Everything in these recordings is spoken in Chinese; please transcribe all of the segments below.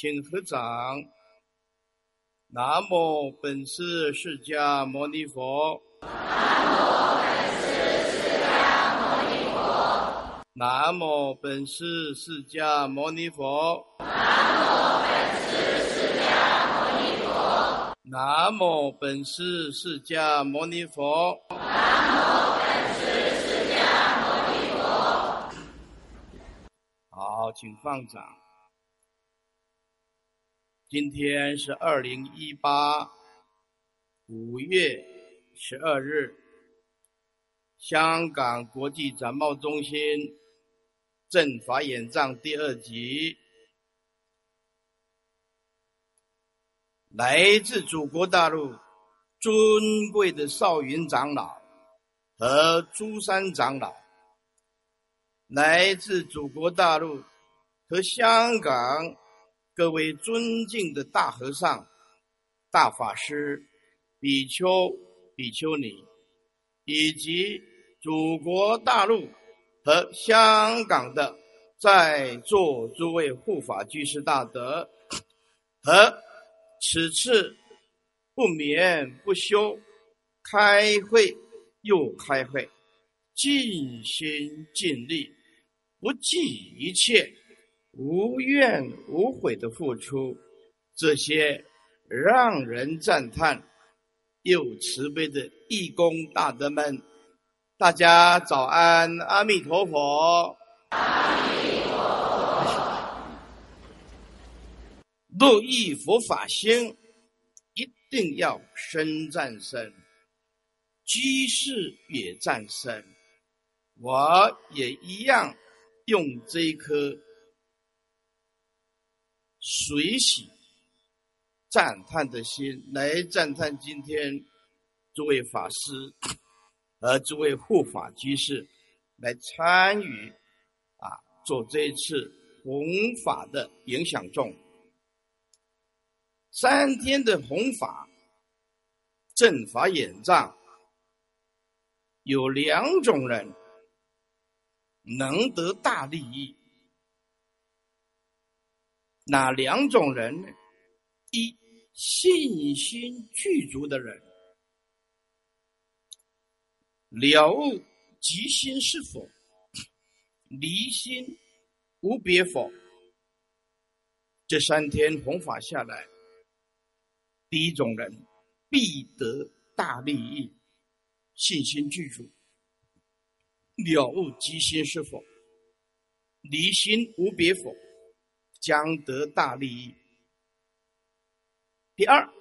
请合掌。南无本师释迦牟尼佛。南无本师释迦牟尼佛。南无本师释迦牟尼佛。南无本师释迦牟尼佛。南无本师释迦牟尼佛好，请放掌。今天是二零一八五月十二日，香港国际展贸中心正法演藏第二集。来自祖国大陆尊贵的少云长老和朱山长老，来自祖国大陆和香港各位尊敬的大和尚、大法师、比丘、比丘尼，以及祖国大陆和香港的在座诸位护法居士大德和。此次不眠不休，开会又开会，尽心尽力，不计一切，无怨无悔的付出，这些让人赞叹又慈悲的义工大德们，大家早安，阿弥陀佛。若遇佛法心，一定要生战胜，居士也战胜。我也一样，用这颗随喜赞叹的心来赞叹今天诸位法师 和诸位护法居士来参与啊，做这一次弘法的影响众。三天的弘法正法演藏，有两种人能得大利益。哪两种人呢？一信心具足的人，了悟即心是否，离心无别否。这三天弘法下来。第一种人必得大利益，信心具足，了悟即心是否，离心无别否，将得大利益。第二，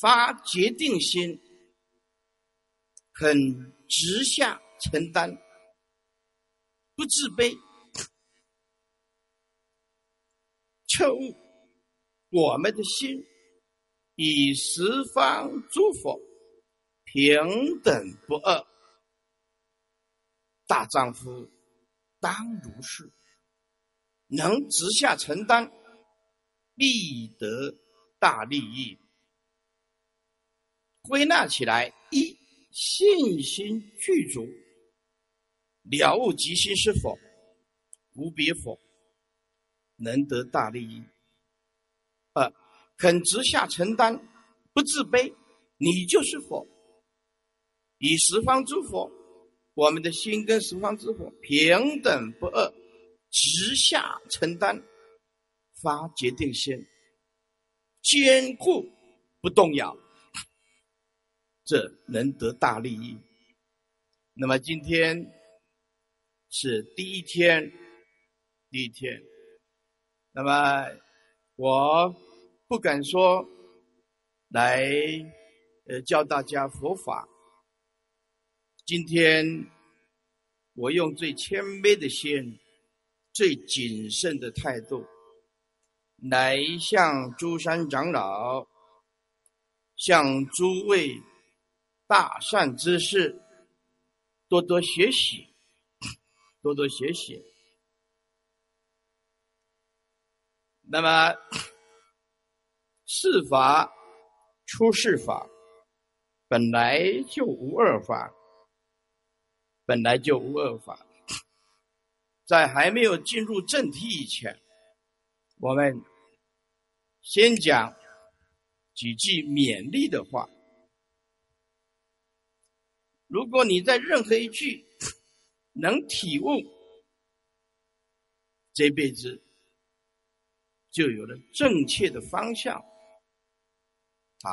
发决定心，肯直下承担，不自卑，彻悟。我们的心与十方诸佛平等不二，大丈夫当如是，能直下承担，必得大利益。归纳起来，一信心具足，了悟即心是否，无别否，能得大利益。二，肯直下承担，不自卑，你就是佛。以十方诸佛，我们的心跟十方诸佛平等不二，直下承担，发决定心，坚固不动摇，这能得大利益。那么今天是第一天，第一天，那么。我不敢说来呃教大家佛法。今天我用最谦卑的心、最谨慎的态度，来向诸山长老、向诸位大善之士多多学习，多多学习。那么，世法出世法，本来就无二法，本来就无二法。在还没有进入正题以前，我们先讲几句勉励的话。如果你在任何一句能体悟，这辈子就有了正确的方向啊！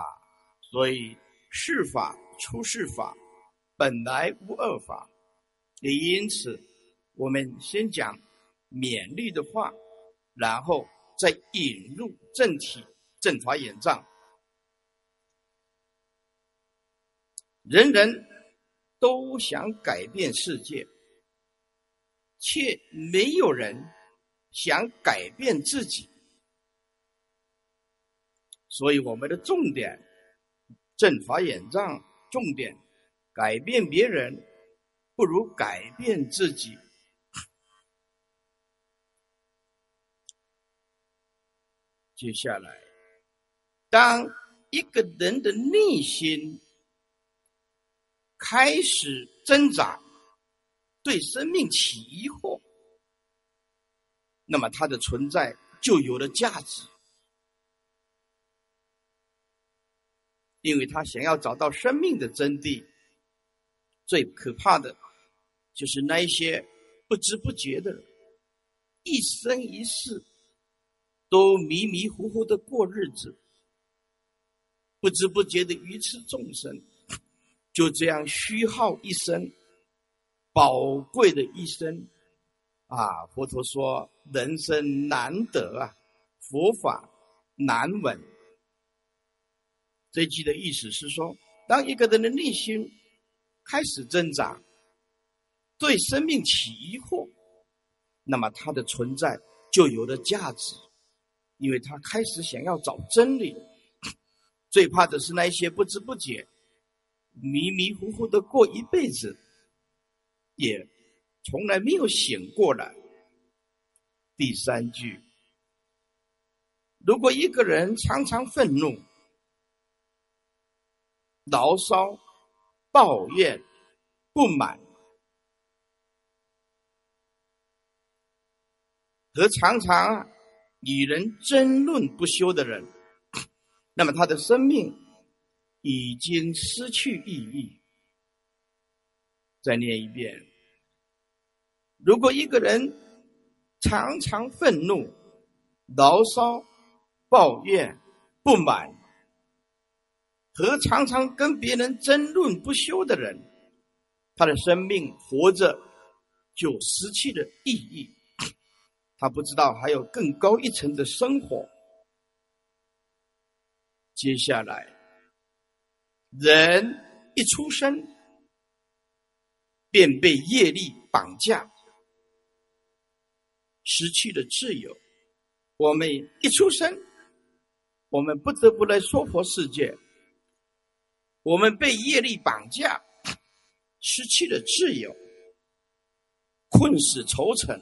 所以世法出世法，本来无二法。也因此，我们先讲勉励的话，然后再引入正体正法眼藏，人人。都想改变世界，却没有人想改变自己。所以，我们的重点正法眼藏，重点改变别人，不如改变自己。接下来，当一个人的内心。开始挣扎，对生命起疑惑，那么他的存在就有了价值，因为他想要找到生命的真谛。最可怕的，就是那一些不知不觉的人，一生一世都迷迷糊糊的过日子，不知不觉的愚痴众生。就这样虚耗一生，宝贵的一生，啊！佛陀说：“人生难得啊，佛法难闻。”这句的意思是说，当一个人的内心开始挣扎，对生命起疑惑，那么他的存在就有了价值，因为他开始想要找真理。最怕的是那些不知不觉。迷迷糊糊的过一辈子，也从来没有醒过来。第三句，如果一个人常常愤怒、牢骚、抱怨、不满，和常常与人争论不休的人，那么他的生命。已经失去意义。再念一遍：如果一个人常常愤怒、牢骚、抱怨、不满，和常常跟别人争论不休的人，他的生命活着就失去了意义。他不知道还有更高一层的生活。接下来。人一出生便被业力绑架，失去了自由。我们一出生，我们不得不来娑婆世界。我们被业力绑架，失去了自由，困死愁城。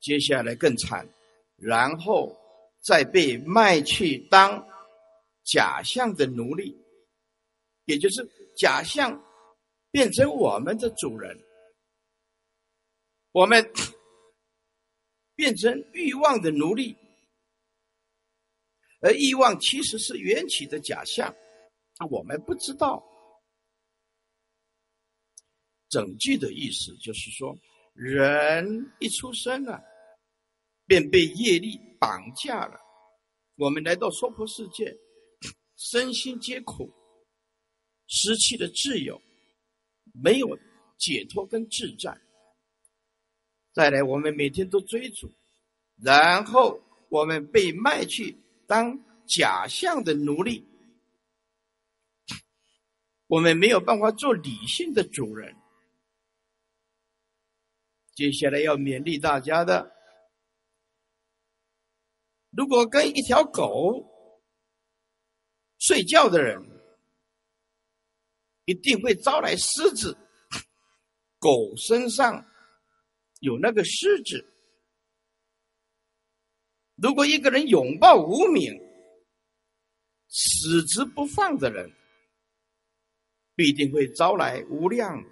接下来更惨，然后再被卖去当。假象的奴隶，也就是假象变成我们的主人，我们变成欲望的奴隶，而欲望其实是缘起的假象，我们不知道。整句的意思就是说，人一出生啊，便被业力绑架了。我们来到娑婆世界。身心皆苦，失去了自由，没有解脱跟自在。再来，我们每天都追逐，然后我们被卖去当假象的奴隶，我们没有办法做理性的主人。接下来要勉励大家的，如果跟一条狗。睡觉的人一定会招来狮子。狗身上有那个狮子。如果一个人拥抱无名、死之不放的人，必定会招来无量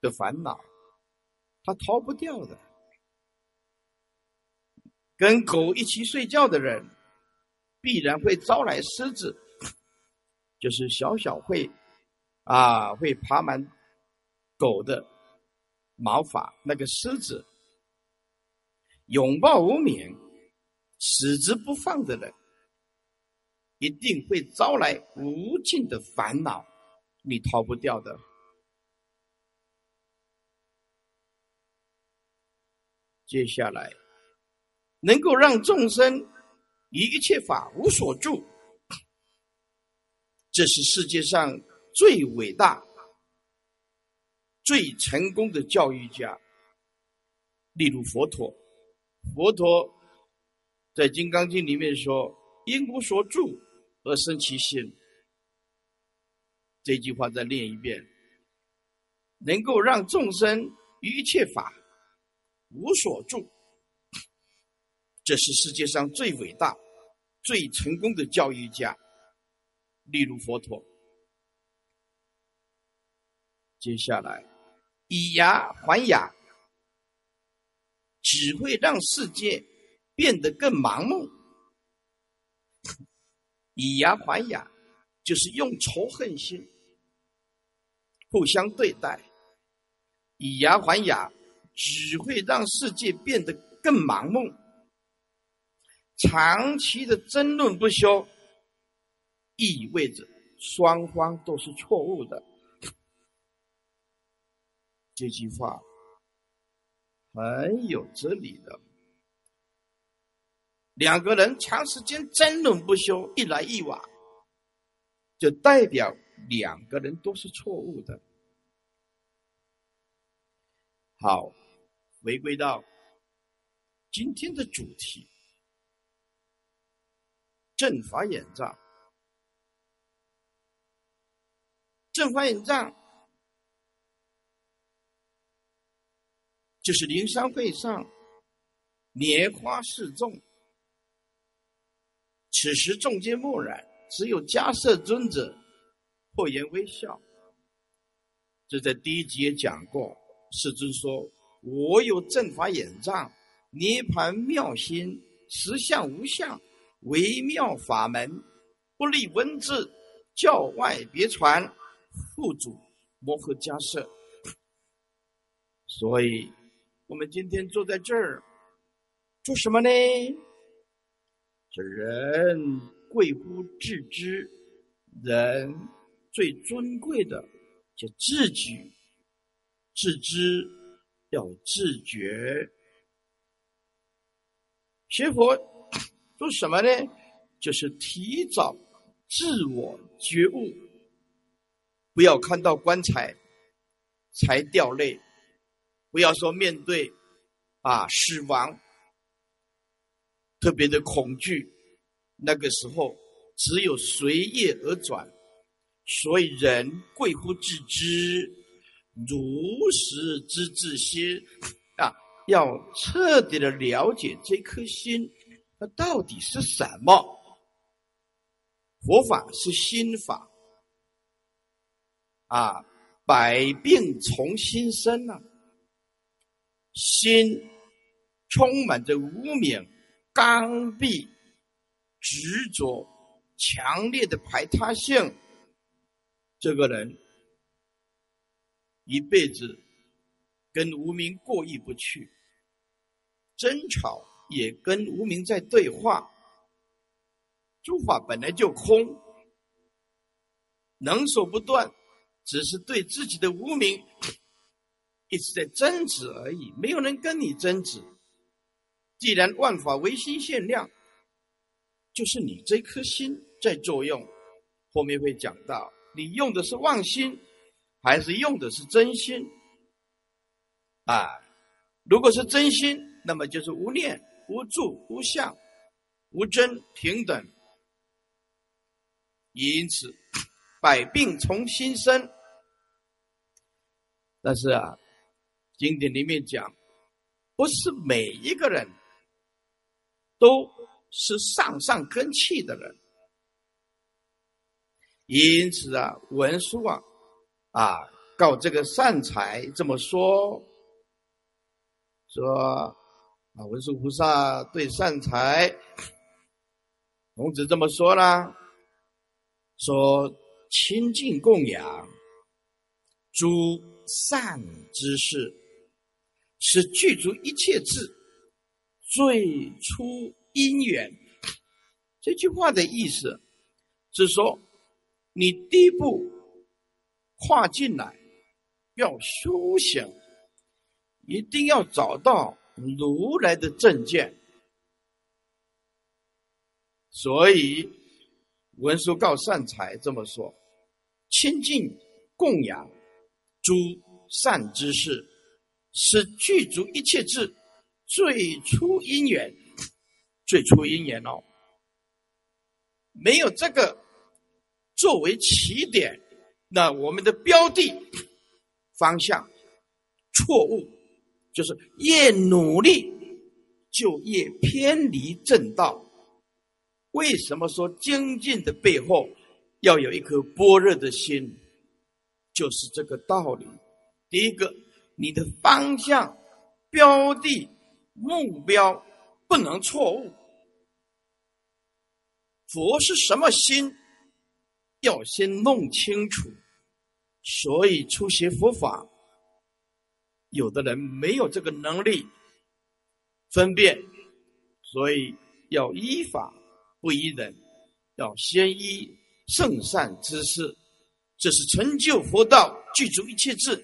的烦恼，他逃不掉的。跟狗一起睡觉的人，必然会招来狮子，就是小小会啊会爬满狗的毛发那个狮子。拥抱无名，死之不放的人，一定会招来无尽的烦恼，你逃不掉的。接下来，能够让众生以一切法无所住，这是世界上最伟大、最成功的教育家，例如佛陀。佛陀在《金刚经》里面说：“因无所住而生其心。”这句话再念一遍，能够让众生于一切法无所住，这是世界上最伟大、最成功的教育家，例如佛陀。接下来，以牙还牙。只会让世界变得更盲目。以牙还牙，就是用仇恨心互相对待。以牙还牙，只会让世界变得更盲目。长期的争论不休，意味着双方都是错误的。这句话。很有哲理的，两个人长时间争论不休，一来一往，就代表两个人都是错误的。好，回归到今天的主题：正法眼藏，正法眼藏。就是灵山会上莲花示众，此时众皆默然，只有迦摄尊者破颜微笑。这在第一集也讲过，世尊说：“我有正法眼藏，涅盘妙心，实相无相，微妙法门，不立文字，教外别传，护主摩诃迦摄。”所以。我们今天坐在这儿做什么呢？这人贵乎自知，人最尊贵的叫自己，自知要自觉。学佛做什么呢？就是提早自我觉悟，不要看到棺材才掉泪。不要说面对啊死亡，特别的恐惧，那个时候只有随业而转，所以人贵乎自知，如实知自心啊，要彻底的了解这颗心，那到底是什么？佛法是心法啊，百病从心生啊。心充满着无名、刚愎、执着、强烈的排他性，这个人一辈子跟无名过意不去，争吵也跟无名在对话。诸法本来就空，能所不断，只是对自己的无名。一直在争执而已，没有人跟你争执。既然万法唯心限量，就是你这颗心在作用。后面会讲到，你用的是妄心，还是用的是真心？啊，如果是真心，那么就是无念、无住、无相、无真、平等。因此，百病从心生。但是啊。经典里面讲，不是每一个人都是上上根器的人，因此啊，文殊啊，啊告这个善财这么说，说啊，文殊菩萨对善财孔子这么说啦：说清净供养诸善之事，是具足一切智最初因缘。这句话的意思是说，你第一步跨进来要修行，一定要找到。如来的正见，所以文殊告善财这么说：亲近供养诸善之事，是具足一切智最初因缘。最初因缘哦，没有这个作为起点，那我们的标的方向错误。就是越努力，就越偏离正道。为什么说精进的背后要有一颗般若的心？就是这个道理。第一个，你的方向、标的、目标不能错误。佛是什么心？要先弄清楚。所以初学佛法。有的人没有这个能力分辨，所以要依法不依人，要先依圣善之事，这是成就佛道、具足一切智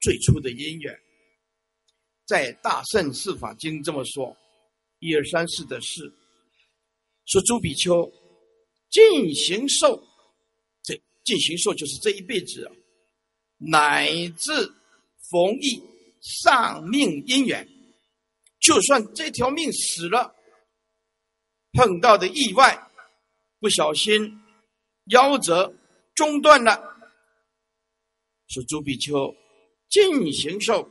最初的因缘。在《大圣四法经》这么说：一二三四的事，说朱比丘进行受，这进行受就是这一辈子，乃至。逢遇丧命因缘，就算这条命死了，碰到的意外，不小心夭折中断了，是朱比丘进行受，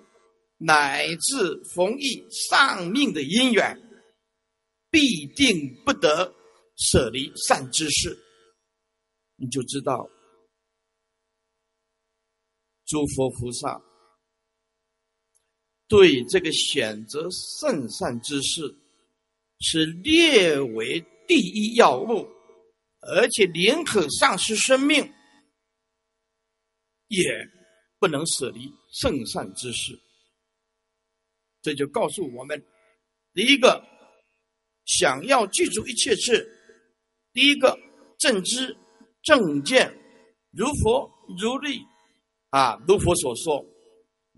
乃至逢遇丧命的因缘，必定不得舍离善知识，你就知道诸佛菩萨。对这个选择圣善之事，是列为第一要务，而且宁可丧失生命，也不能舍离圣善之事。这就告诉我们：第一个，想要记住一切事；第一个，正知正见，如佛如律，啊，如佛所说，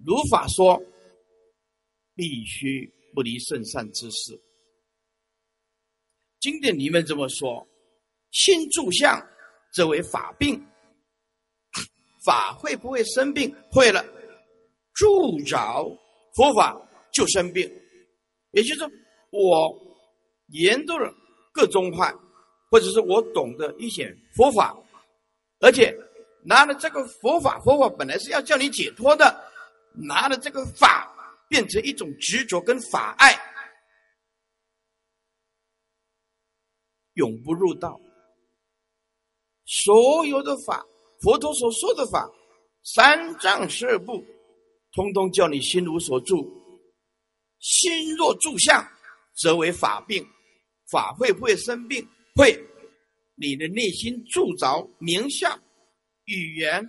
如法说。必须不离圣善之事。经典里面这么说：心住相，则为法病。法会不会生病？会了，住着佛法就生病。也就是，我研读了各宗派，或者是我懂得一些佛法，而且拿了这个佛法，佛法本来是要叫你解脱的，拿了这个法。变成一种执着跟法爱，永不入道。所有的法，佛陀所说的法，三藏十二部，通通叫你心无所住。心若住相，则为法病。法会不会生病？会。你的内心住着名相、语言、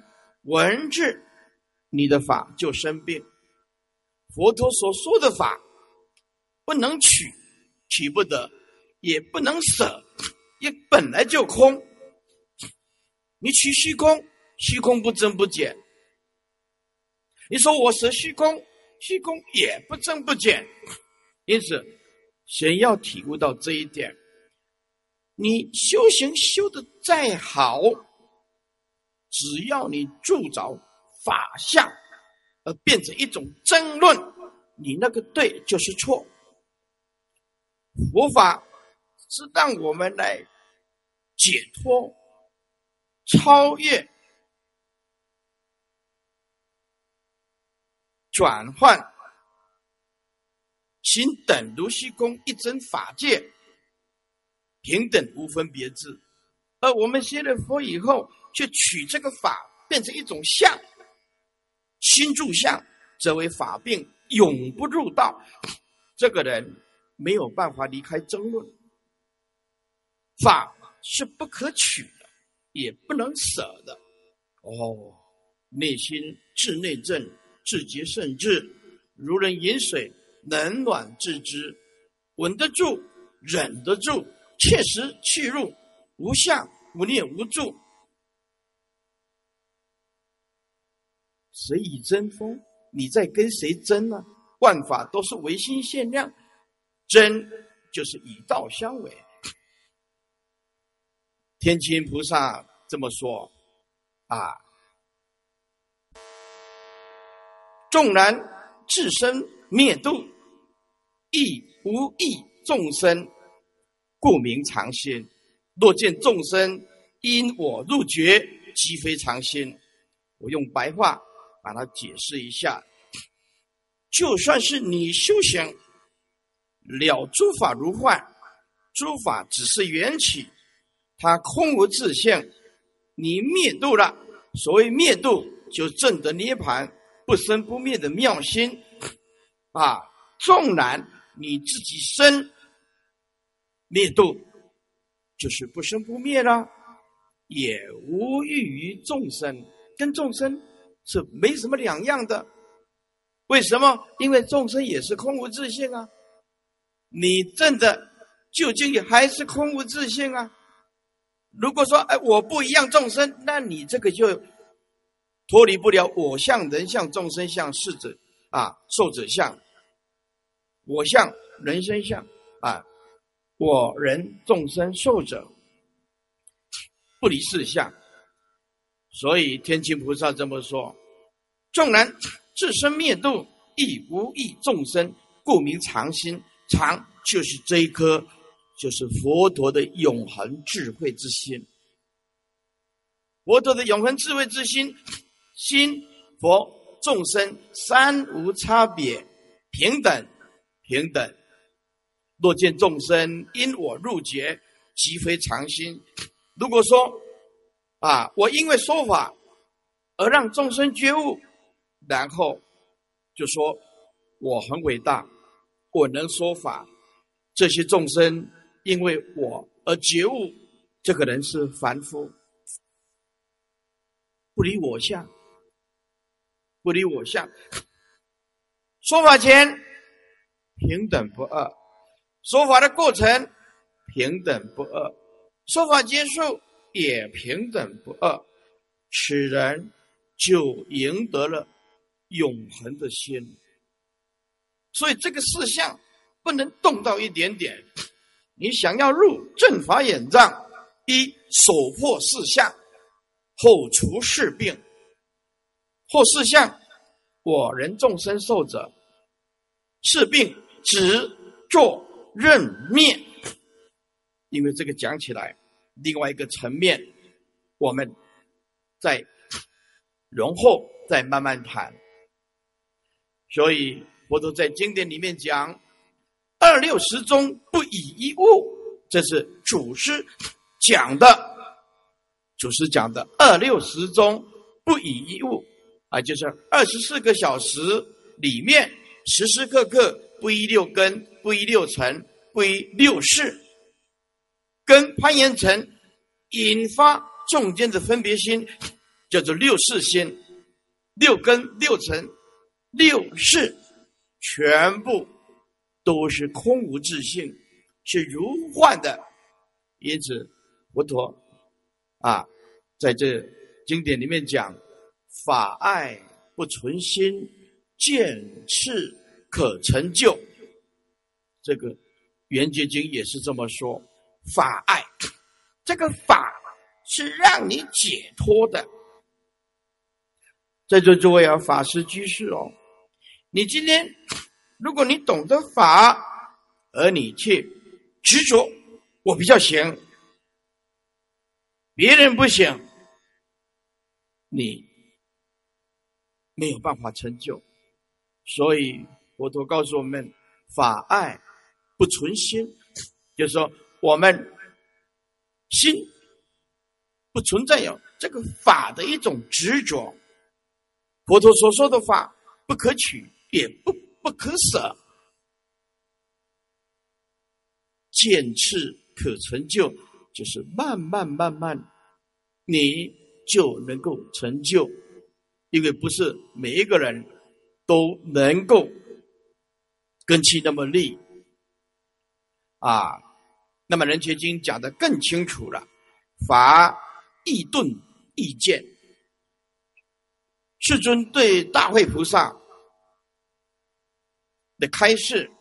文字，你的法就生病。佛陀所说的法，不能取，取不得；也不能舍，也本来就空。你取虚空，虚空不增不减。你说我舍虚空，虚空也不增不减。因此，先要体悟到这一点。你修行修的再好，只要你铸造法相。而变成一种争论，你那个对就是错。佛法是让我们来解脱、超越、转换，行等如虚空一真法界，平等无分别智。而我们学了佛以后，却取这个法变成一种相。心住相，则为法病，永不入道。这个人没有办法离开争论。法是不可取的，也不能舍的。哦，内心至内正，至洁甚至，如人饮水，冷暖自知，稳得住，忍得住，切实去入，无相无念无助。谁以争锋？你在跟谁争呢？万法都是唯心限量，争就是以道相违。天亲菩萨这么说：“啊，纵然自身灭度，亦无益众生，故名常心。若见众生因我入觉，即非常心。”我用白话把它解释一下：就算是你修行了诸法如幻，诸法只是缘起。它空无自性，你灭度了。所谓灭度，就证得涅盘不生不灭的妙心啊！纵然你自己生灭度，就是不生不灭了，也无异于众生，跟众生是没什么两样的。为什么？因为众生也是空无自性啊！你证的究竟也还是空无自性啊！如果说哎我不一样众生，那你这个就脱离不了我相、人相、众生相、世者啊、寿者相。我相、人生相啊，我人、众生、寿者不离四相。所以天亲菩萨这么说：纵然自身灭度，亦无益众生，故名常心。常就是这一颗。就是佛陀的永恒智慧之心，佛陀的永恒智慧之心，心佛众生三无差别，平等平等。若见众生因我入觉，即非常心。如果说啊，我因为说法而让众生觉悟，然后就说我很伟大，我能说法，这些众生。因为我而觉悟，这个人是凡夫，不离我相，不离我相。说法前平等不二，说法的过程平等不二，说法结束也平等不二，此人就赢得了永恒的心。所以这个事项不能动到一点点。你想要入正法眼藏，一首破四相，后除四病。破四相，我人众生受者，四病执作认灭。因为这个讲起来，另外一个层面，我们在容后再慢慢谈。所以佛陀在经典里面讲。二六十中不以一物，这是祖师讲的。祖师讲的二六十中不以一物啊，就是二十四个小时里面时时刻刻不依六根，不依六尘，不依六事，跟攀岩层引发众间的分别心，叫做六事心，六根、六尘、六事全部。都是空无自性，是如幻的。因此，佛陀啊，在这经典里面讲：“法爱不存心，见次可成就。”这个《圆觉经》也是这么说：“法爱，这个法是让你解脱的。”在座诸位啊，法师居士哦，你今天。如果你懂得法，而你却执着，我比较行，别人不行，你没有办法成就。所以佛陀告诉我们：法爱不存心，就是说我们心不存在有这个法的一种执着。佛陀所说的法不可取，也不。不可舍，渐次可成就，就是慢慢慢慢，你就能够成就，因为不是每一个人都能够根气那么利啊。那么《人觉经》讲的更清楚了，法易顿易见。世尊对大慧菩萨的开示。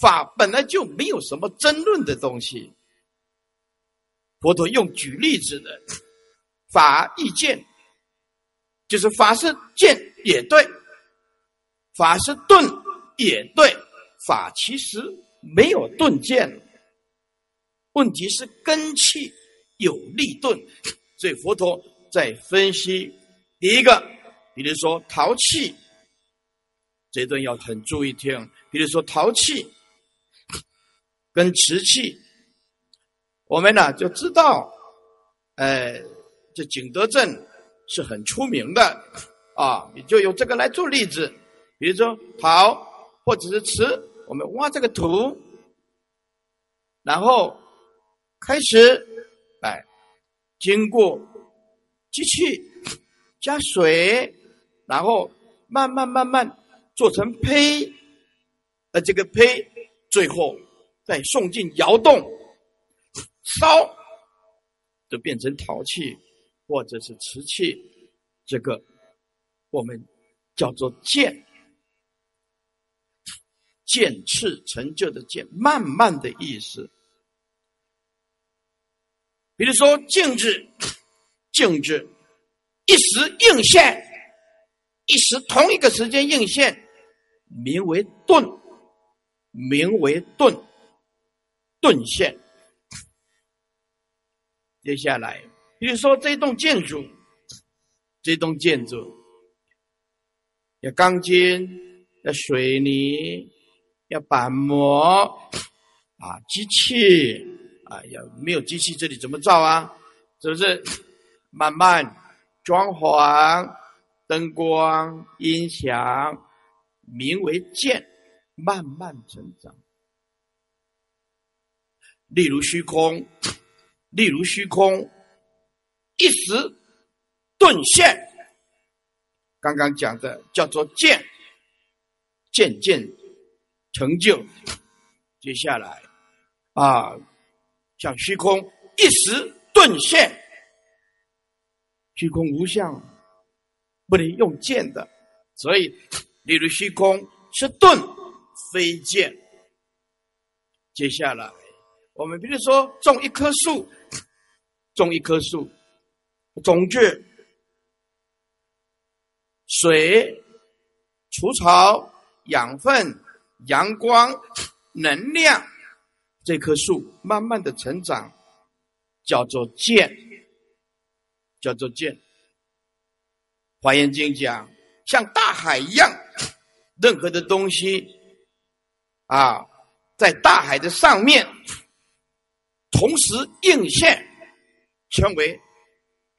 法本来就没有什么争论的东西。佛陀用举例子的法意见，就是法是见也对，法是顿也对，法其实没有顿见，问题是根气有力顿，所以佛陀在分析第一个，比如说陶器，这段要很注意听，比如说陶器。跟瓷器，我们呢就知道，呃，这景德镇是很出名的啊。你就用这个来做例子，比如说陶或者是瓷，我们挖这个土，然后开始哎，经过机器加水，然后慢慢慢慢做成胚，呃，这个胚最后。再送进窑洞烧，就变成陶器或者是瓷器。这个我们叫做渐，渐次成就的渐，慢慢的意思。比如说静止，静止，一时应现，一时同一个时间应现，名为顿，名为顿。顿现。接下来，比如说这栋建筑，这栋建筑要钢筋，要水泥，要板模，啊，机器，啊，要没有机器，这里怎么造啊？是不是？慢慢装潢、灯光、音响，名为建，慢慢成长。例如虚空，例如虚空，一时顿现。刚刚讲的叫做渐，渐渐成就。接下来啊，像虚空一时顿现，虚空无相，不能用见的，所以例如虚空是顿，非见。接下来。我们比如说种一棵树，种一棵树，种子、水、除草、养分、阳光、能量，这棵树慢慢的成长，叫做见，叫做见。华严经讲，像大海一样，任何的东西啊，在大海的上面。同时映现，称为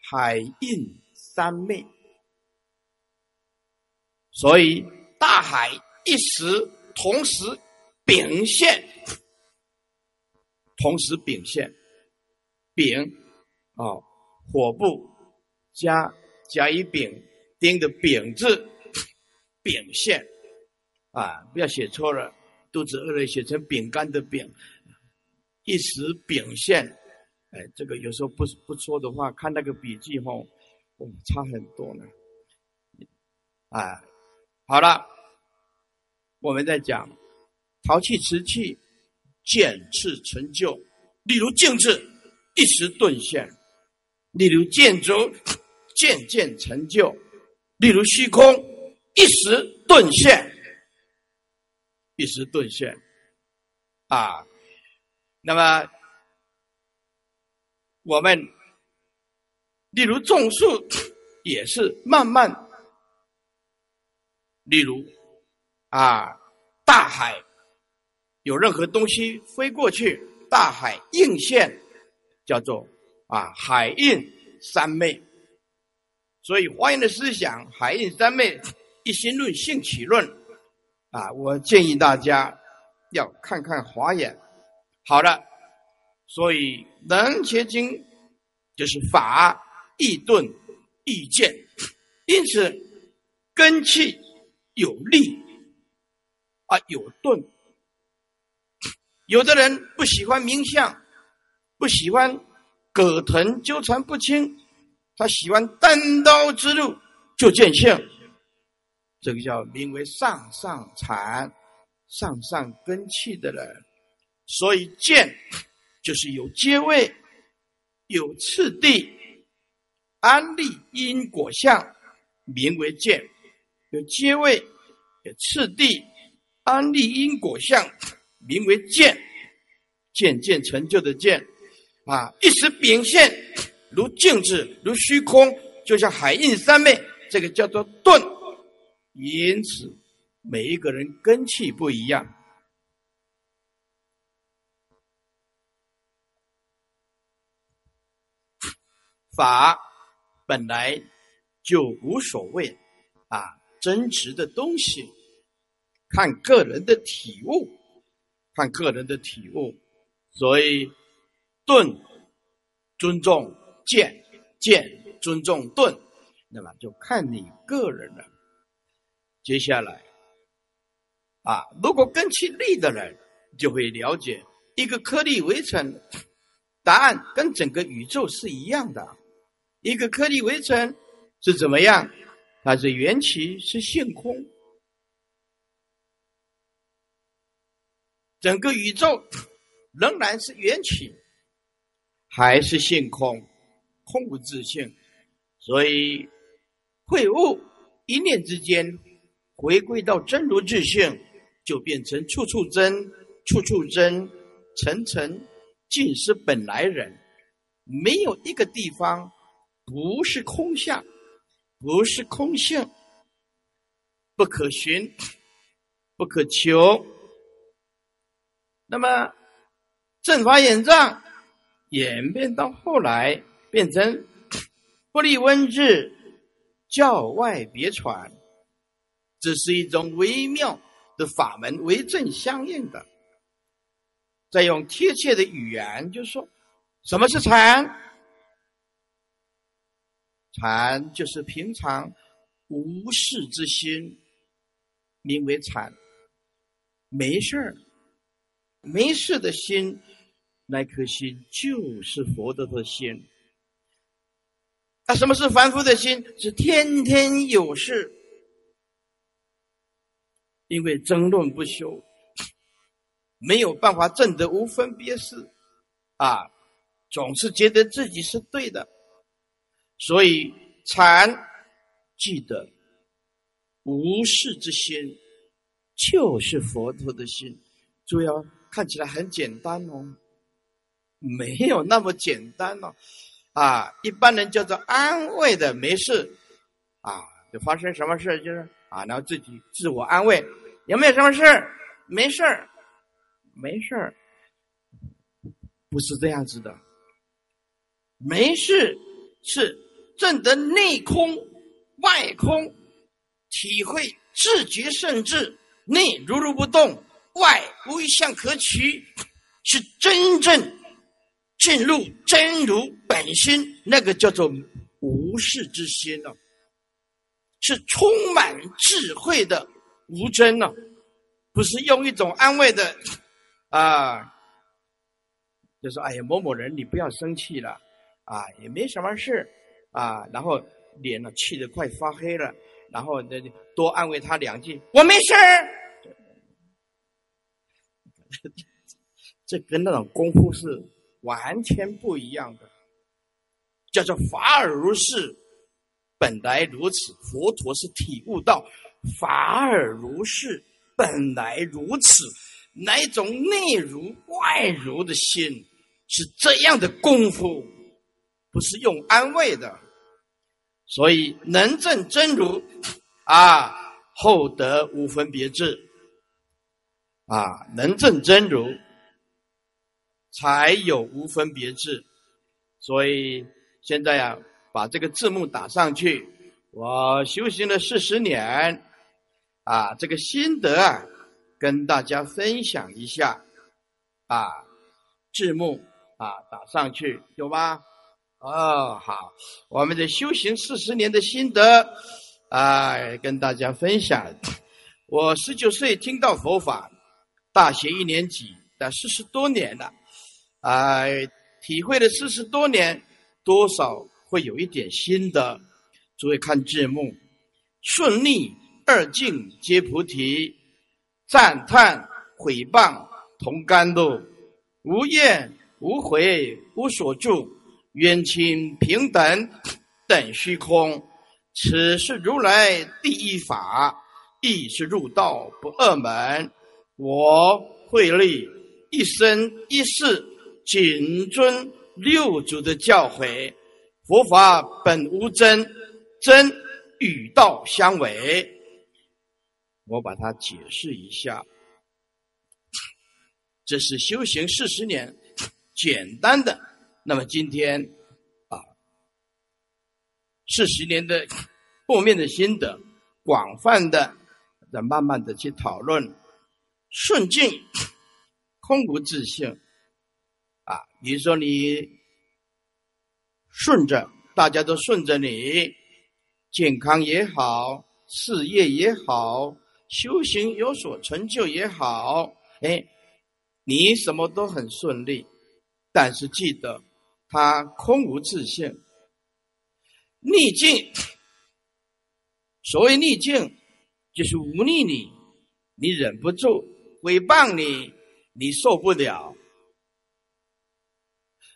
海印三昧。所以大海一时同时秉现，同时秉现，秉啊火部加甲乙丙丁的丙字，秉现啊不要写错了，肚子饿了写成饼干的饼。一时表现，哎，这个有时候不不说的话，看那个笔记哈，哦，差很多呢。啊，好了，我们在讲陶器、瓷器渐次成就，例如静止一时顿现，例如建筑渐渐成就，例如虚空一时顿现，一时顿现，啊。那么，我们例如种树也是慢慢，例如啊，大海有任何东西飞过去，大海映现，叫做啊海印三昧。所以华严的思想，海印三昧一心论性起论啊，我建议大家要看看华严。好了，所以能结经就是法易顿易见，因此根气有力啊，有钝。有的人不喜欢冥想，不喜欢葛藤纠缠不清，他喜欢单刀直入就见性，这个叫名为上上禅、上上根气的人。所以见就是有阶位、有次第、安立因果相，名为见；有阶位、有次第、安立因果相。名为见，渐渐成就的见，啊，一时秉现如镜子，如虚空，就像海印三昧，这个叫做顿。因此，每一个人根气不一样，法本来就无所谓啊，真实的东西，看个人的体悟。看个人的体悟，所以顿尊重见，见尊重顿，那么就看你个人了。接下来啊，如果根气力的人，就会了解一个颗粒围成，答案跟整个宇宙是一样的。一个颗粒围成是怎么样？它是缘起，是性空。整个宇宙仍然是缘起，还是性空，空无自性，所以会悟一念之间，回归到真如自性，就变成处处真，处处真，层层尽是本来人，没有一个地方不是空相，不是空性，不可寻，不可求。那么，正法演藏演变到后来，变成不离文字，教外别传，这是一种微妙的法门，为正相应的。再用贴切的语言，就说什么是禅？禅就是平常无事之心，名为禅，没事儿。没事的心，那颗心就是佛的的心。那什么是凡夫的心？是天天有事，因为争论不休，没有办法证得无分别事，啊，总是觉得自己是对的，所以禅记得无事之心，就是佛陀的心，主要。看起来很简单哦，没有那么简单哦，啊，一般人叫做安慰的没事，啊，就发生什么事就是啊，然后自己自我安慰，有没有什么事没事，没事，不是这样子的，没事是正得内空外空，体会自觉甚至内如如不动。外无一相可取，是真正进入真如本心，那个叫做无事之心呢，是充满智慧的无真呢，不是用一种安慰的啊，就说哎呀某某人你不要生气了啊，也没什么事啊，然后脸呢气得快发黑了，然后那多安慰他两句，我没事儿。这跟那种功夫是完全不一样的，叫做法尔如是，本来如此。佛陀是体悟到法尔如是，本来如此，那种内如外如的心是这样的功夫，不是用安慰的。所以能证真如 啊，后得无分别智。啊，能证真如，才有无分别智。所以现在呀，把这个字幕打上去。我修行了四十年，啊，这个心得啊，跟大家分享一下。啊，字幕啊打上去，有吗？哦，好，我们的修行四十年的心得啊，跟大家分享。我十九岁听到佛法，大学一年级，但四十多年了，啊，体会了四十多年，多少会有一点心得。诸位看字幕，顺利二境皆菩提，赞叹毁谤同甘露，无怨无悔无所住，冤亲平等等虚空，此是如来第一法。亦是入道不二门，我慧力一生一世谨遵六祖的教诲。佛法本无真，真与道相违。我把它解释一下，这是修行四十年简单的。那么今天啊，四十年的后面的心得，广泛的。再慢慢的去讨论顺境，空无自性啊。比如说你顺着，大家都顺着你，健康也好，事业也好，修行有所成就也好，哎，你什么都很顺利。但是记得，他空无自性，逆境。所谓逆境。就是忤逆你，你忍不住；诽谤你，你受不了；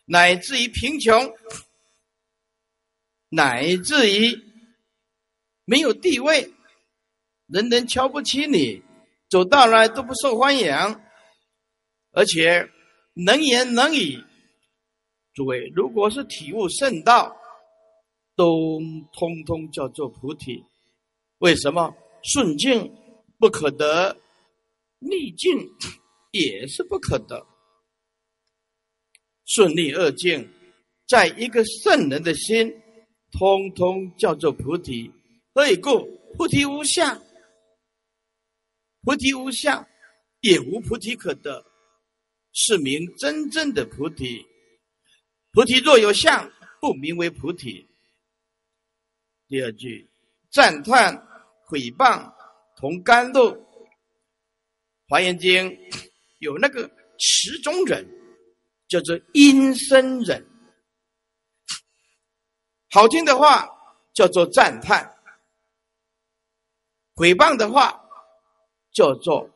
乃至于贫穷，乃至于没有地位，人人瞧不起你，走到哪都不受欢迎，而且能言能语。诸位，如果是体悟圣道，都通通叫做菩提。为什么？顺境不可得，逆境也是不可得。顺逆二境，在一个圣人的心，通通叫做菩提。何以故？菩提无相，菩提无相，也无菩提可得，是名真正的菩提。菩提若有相，不名为菩提。第二句，赞叹。诽谤同甘露，《华严经》有那个十种人，叫做阴森人。好听的话叫做赞叹，诽谤的话叫做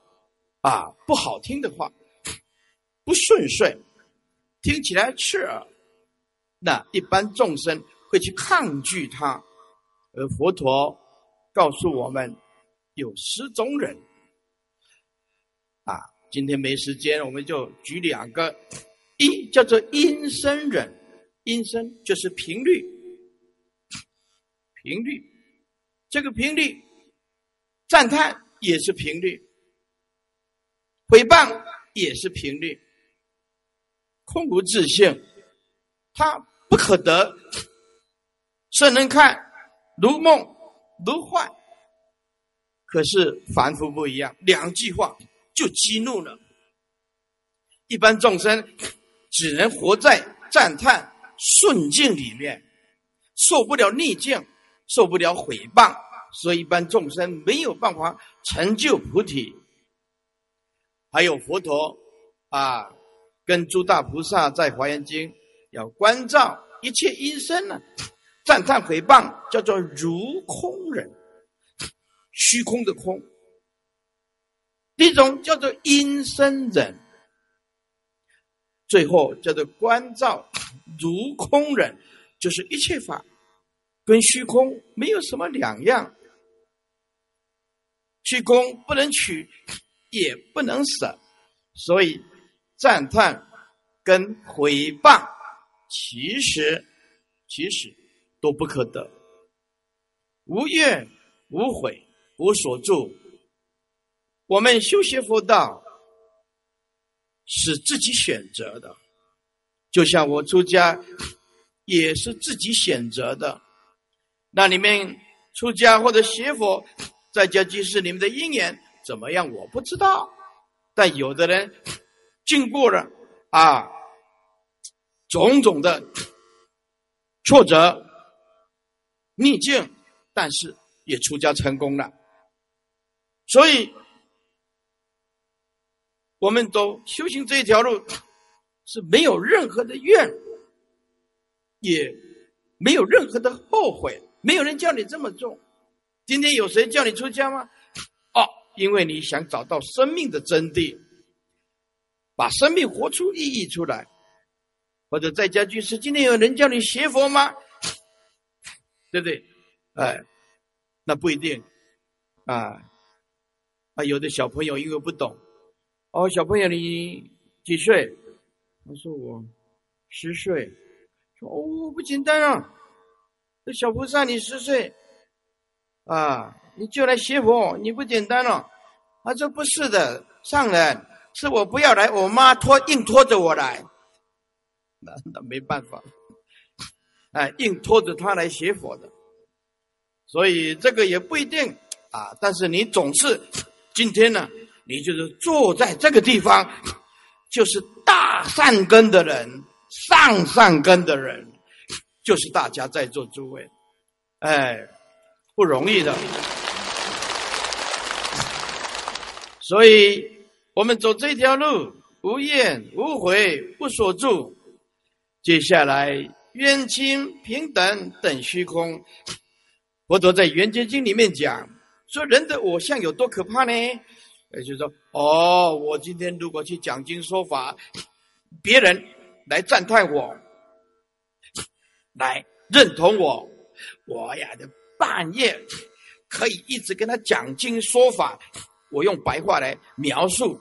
啊不好听的话，不顺顺，听起来刺耳。那一般众生会去抗拒他，而佛陀。告诉我们有十种人啊，今天没时间，我们就举两个。一叫做阴声人，阴声就是频率，频率，这个频率，赞叹也是频率，诽谤也是频率，空无自性，他不可得，圣人看如梦。如幻，可是凡夫不一样，两句话就激怒了。一般众生只能活在赞叹顺境里面，受不了逆境，受不了毁谤，所以一般众生没有办法成就菩提。还有佛陀啊，跟诸大菩萨在华严经要关照一切因生呢。赞叹诽谤叫做如空人，虚空的空。第一种叫做阴身人，最后叫做观照如空人，就是一切法跟虚空没有什么两样，虚空不能取，也不能舍，所以赞叹跟诽谤其实其实。都不可得，无怨无悔无所住。我们修学佛道是自己选择的，就像我出家也是自己选择的。那你们出家或者学佛，在家即使你们的因缘怎么样，我不知道。但有的人经过了啊种种的挫折、逆境，但是也出家成功了。所以，我们都修行这一条路 是没有任何的怨，也没有任何的后悔。没有人叫你这么做。今天有谁叫你出家吗？哦，因为你想找到生命的真谛，把生命活出意义出来。或者在家居士，今天有人叫你学佛吗？对不对？哎，那不一定啊。啊，有的小朋友因为不懂，哦，小朋友你几岁？他说我十岁。说哦，不简单啊。这小菩萨你十岁啊，你就来学佛，你不简单了。他说不是的，上人是我不要来，我妈拖硬拖着我来。那那没办法，哎，硬拖着他来学佛的，所以这个也不一定啊。但是你总是今天呢，你就是坐在这个地方，就是大善根的人，上善根的人，就是大家在座诸位，哎，不容易的。所以我们走这条路，无怨无悔，不所住。接下来，冤亲平等等虚空。佛陀在《圆觉经》里面讲说，人的我相有多可怕呢？也就是说，哦，我今天如果去讲经说法，别人来赞叹我，来认同我，我呀的半夜可以一直跟他讲经说法。我用白话来描述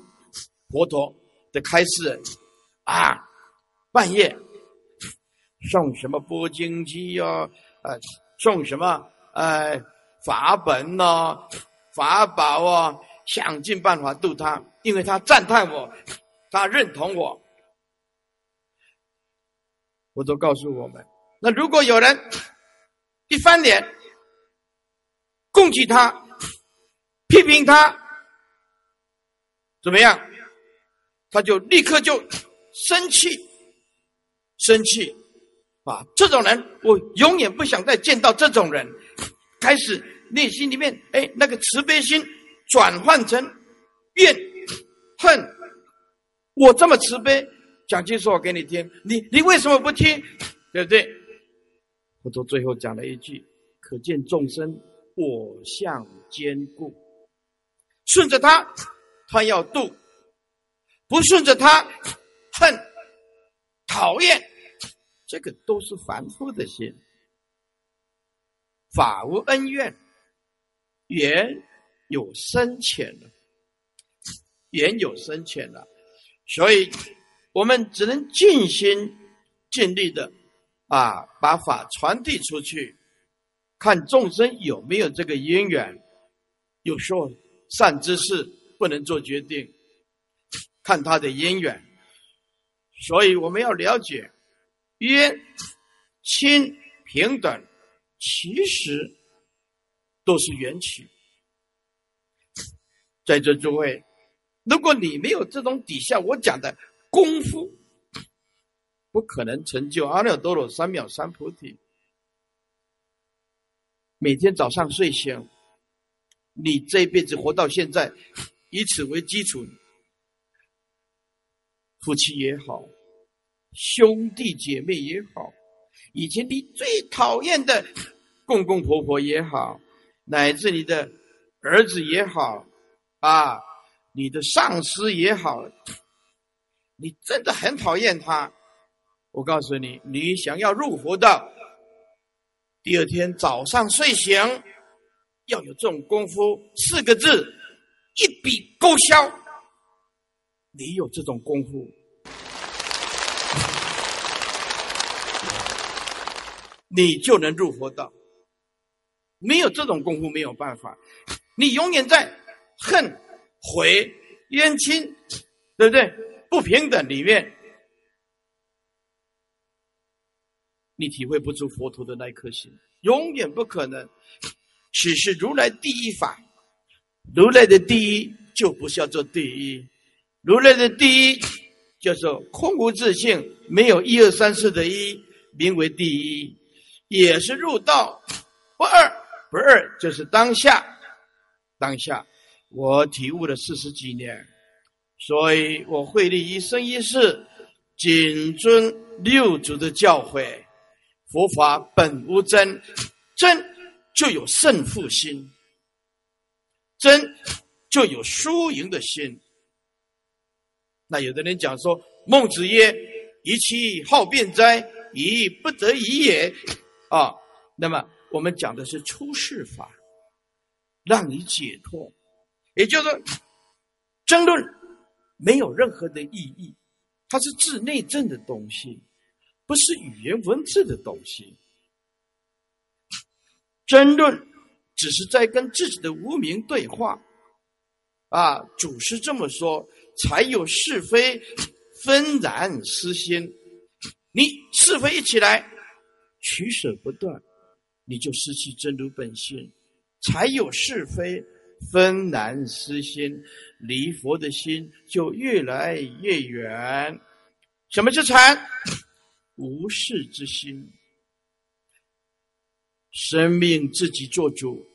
佛陀的开示啊，半夜。送什么播经机呀？呃，送什么呃法本呐、法宝啊？想尽办法度他，因为他赞叹我，他认同我。我都告诉我们：那如果有人一翻脸，攻击他、批评他，怎么样？他就立刻就生气，生气。啊，这种人我永远不想再见到这种人。开始内心里面，哎，那个慈悲心转换成怨恨。我这么慈悲，讲清楚我给你听，你你为什么不听？对不对？佛陀最后讲了一句：可见众生我相坚固，顺着他，他要度；不顺着他，恨、讨厌。这个都是凡夫的心，法无恩怨，缘有深浅的，缘有深浅的，所以我们只能尽心尽力的啊，把法传递出去，看众生有没有这个因缘。有时候善知识不能做决定，看他的因缘，所以我们要了解。冤亲平等，其实都是缘起。在座诸位，如果你没有这种底下我讲的功夫，不可能成就阿耨多罗三藐三菩提。每天早上睡醒，你这一辈子活到现在，以此为基础，夫妻也好。兄弟姐妹也好，以前你最讨厌的公公婆婆也好，乃至你的儿子也好，啊，你的上司也好，你真的很讨厌他。我告诉你，你想要入佛道，第二天早上睡醒要有这种功夫，四个字，一笔勾销。你有这种功夫。你就能入佛道。没有这种功夫，没有办法。你永远在恨、悔、冤亲，对不对？不平等里面，你体会不出佛陀的那颗心，永远不可能。只是如来第一法，如来的第一就不叫做第一，如来的第一叫做空无自性，没有一二三四的一，名为第一，也是入道。不二，不二就是当下，当下我体悟了四十几年，所以我会立一生一世，谨遵六祖的教诲。佛法本无真，真就有胜负心，真就有输赢的心。那有的人讲说：“孟子曰：‘一气好辩哉，以不得已也。’啊，那么我们讲的是出世法，让你解脱。也就是，争论没有任何的意义，它是治内政的东西。”不是语言文字的东西，争论只是在跟自己的无名对话。啊，祖师这么说，才有是非纷然失心。你是非一起来，取舍不断，你就失去真如本性，才有是非纷然失心，离佛的心就越来越远。什么是禅？无事之心，生命自己做主。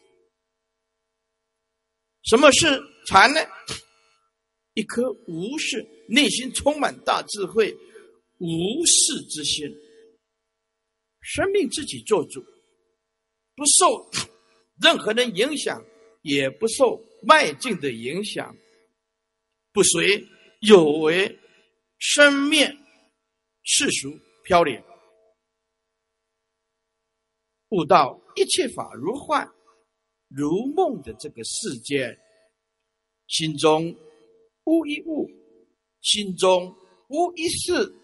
什么是禅呢？一颗无事，内心充满大智慧，无事之心。生命自己做主，不受任何人影响，也不受外境的影响，不随有为生灭世俗。飘零，悟到一切法如幻如梦的这个世界，心中无一物，心中无一事，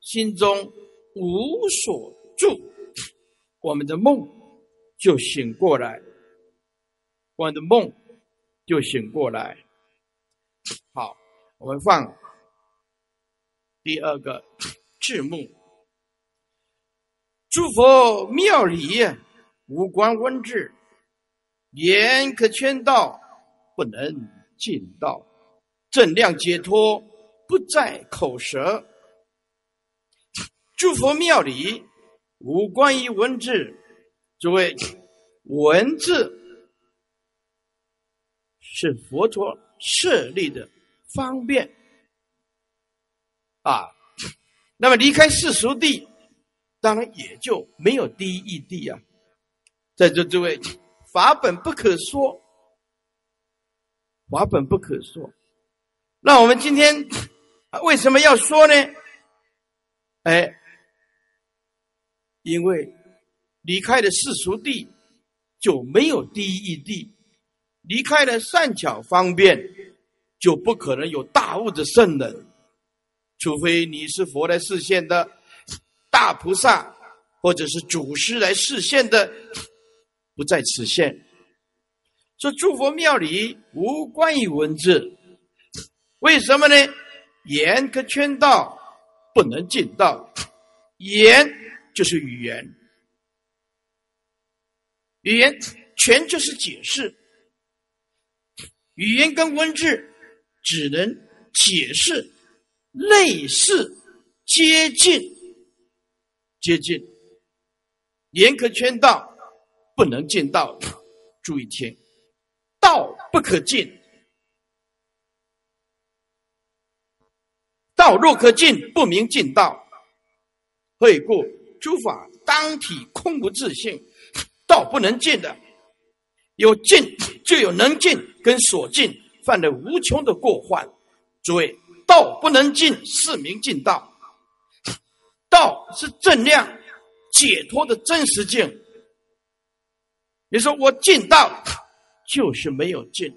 心中无所住，我们的梦就醒过来，我的梦就醒过来。好，我们放第二个字幕。诸佛妙理，无关文字，言可劝道，不能尽道。正量解脱，不在口舌。诸佛妙理，无关于文字。诸位，文字是佛陀设立的方便啊。那么离开世俗地。当然也就没有第一义谛啊！在座诸位，法本不可说，法本不可说。那我们今天为什么要说呢？哎，因为离开了世俗地，就没有第一义谛；离开了善巧方便，就不可能有大悟的圣人，除非你是佛来示现的。大菩萨或者是祖师来示现的，不在此现。说诸佛庙里无关于文字，为什么呢？言可圈道，不能尽道。言就是语言，语言全就是解释。语言跟文字只能解释类似、接近。接近，言可圈道，不能见道。注意听，道不可进，道若可进，不明进道。何以故？诸法当体空无自性，道不能进的。有进就有能进跟所进，犯了无穷的过患。诸位，道不能进，是名进道。道是正量解脱的真实境。你说我进道，就是没有进。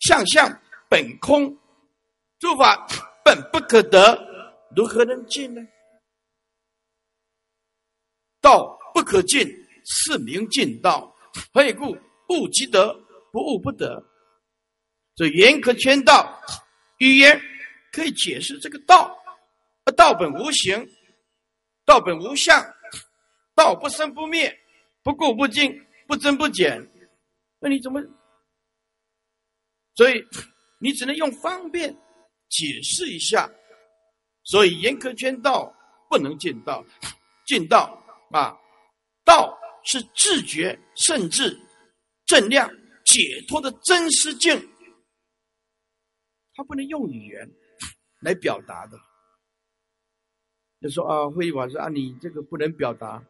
相相本空，诸法本不可得，如何能进呢？道不可进，是名进道。何以故？悟即得，不悟不得。这言可圈道，语言可以解释这个道，道本无形。道本无相，道不生不灭，不垢不净，不增不减。那你怎么？所以你只能用方便解释一下所以严苛圈道不能见道，见道啊，道是自觉、甚至正量、解脱的真实境，他不能用语言来表达的。就说啊，会议法师啊，你这个不能表达。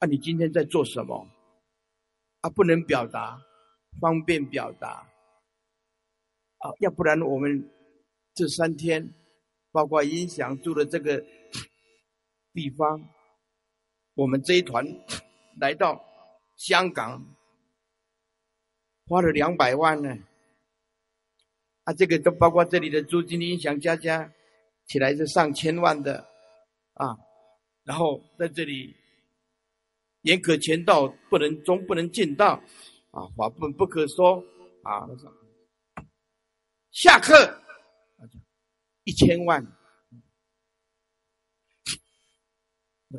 啊，你今天在做什么？啊，不能表达，方便表达。啊，要不然我们这三天，包括音响住的这个地方，我们这一团来到香港，花了两百万呢。啊，这个都包括这里的租金、音响加加起来是上千万的啊。然后在这里。言可前道，不能中，不能进道，啊，法不不可说，啊，下课，一千万，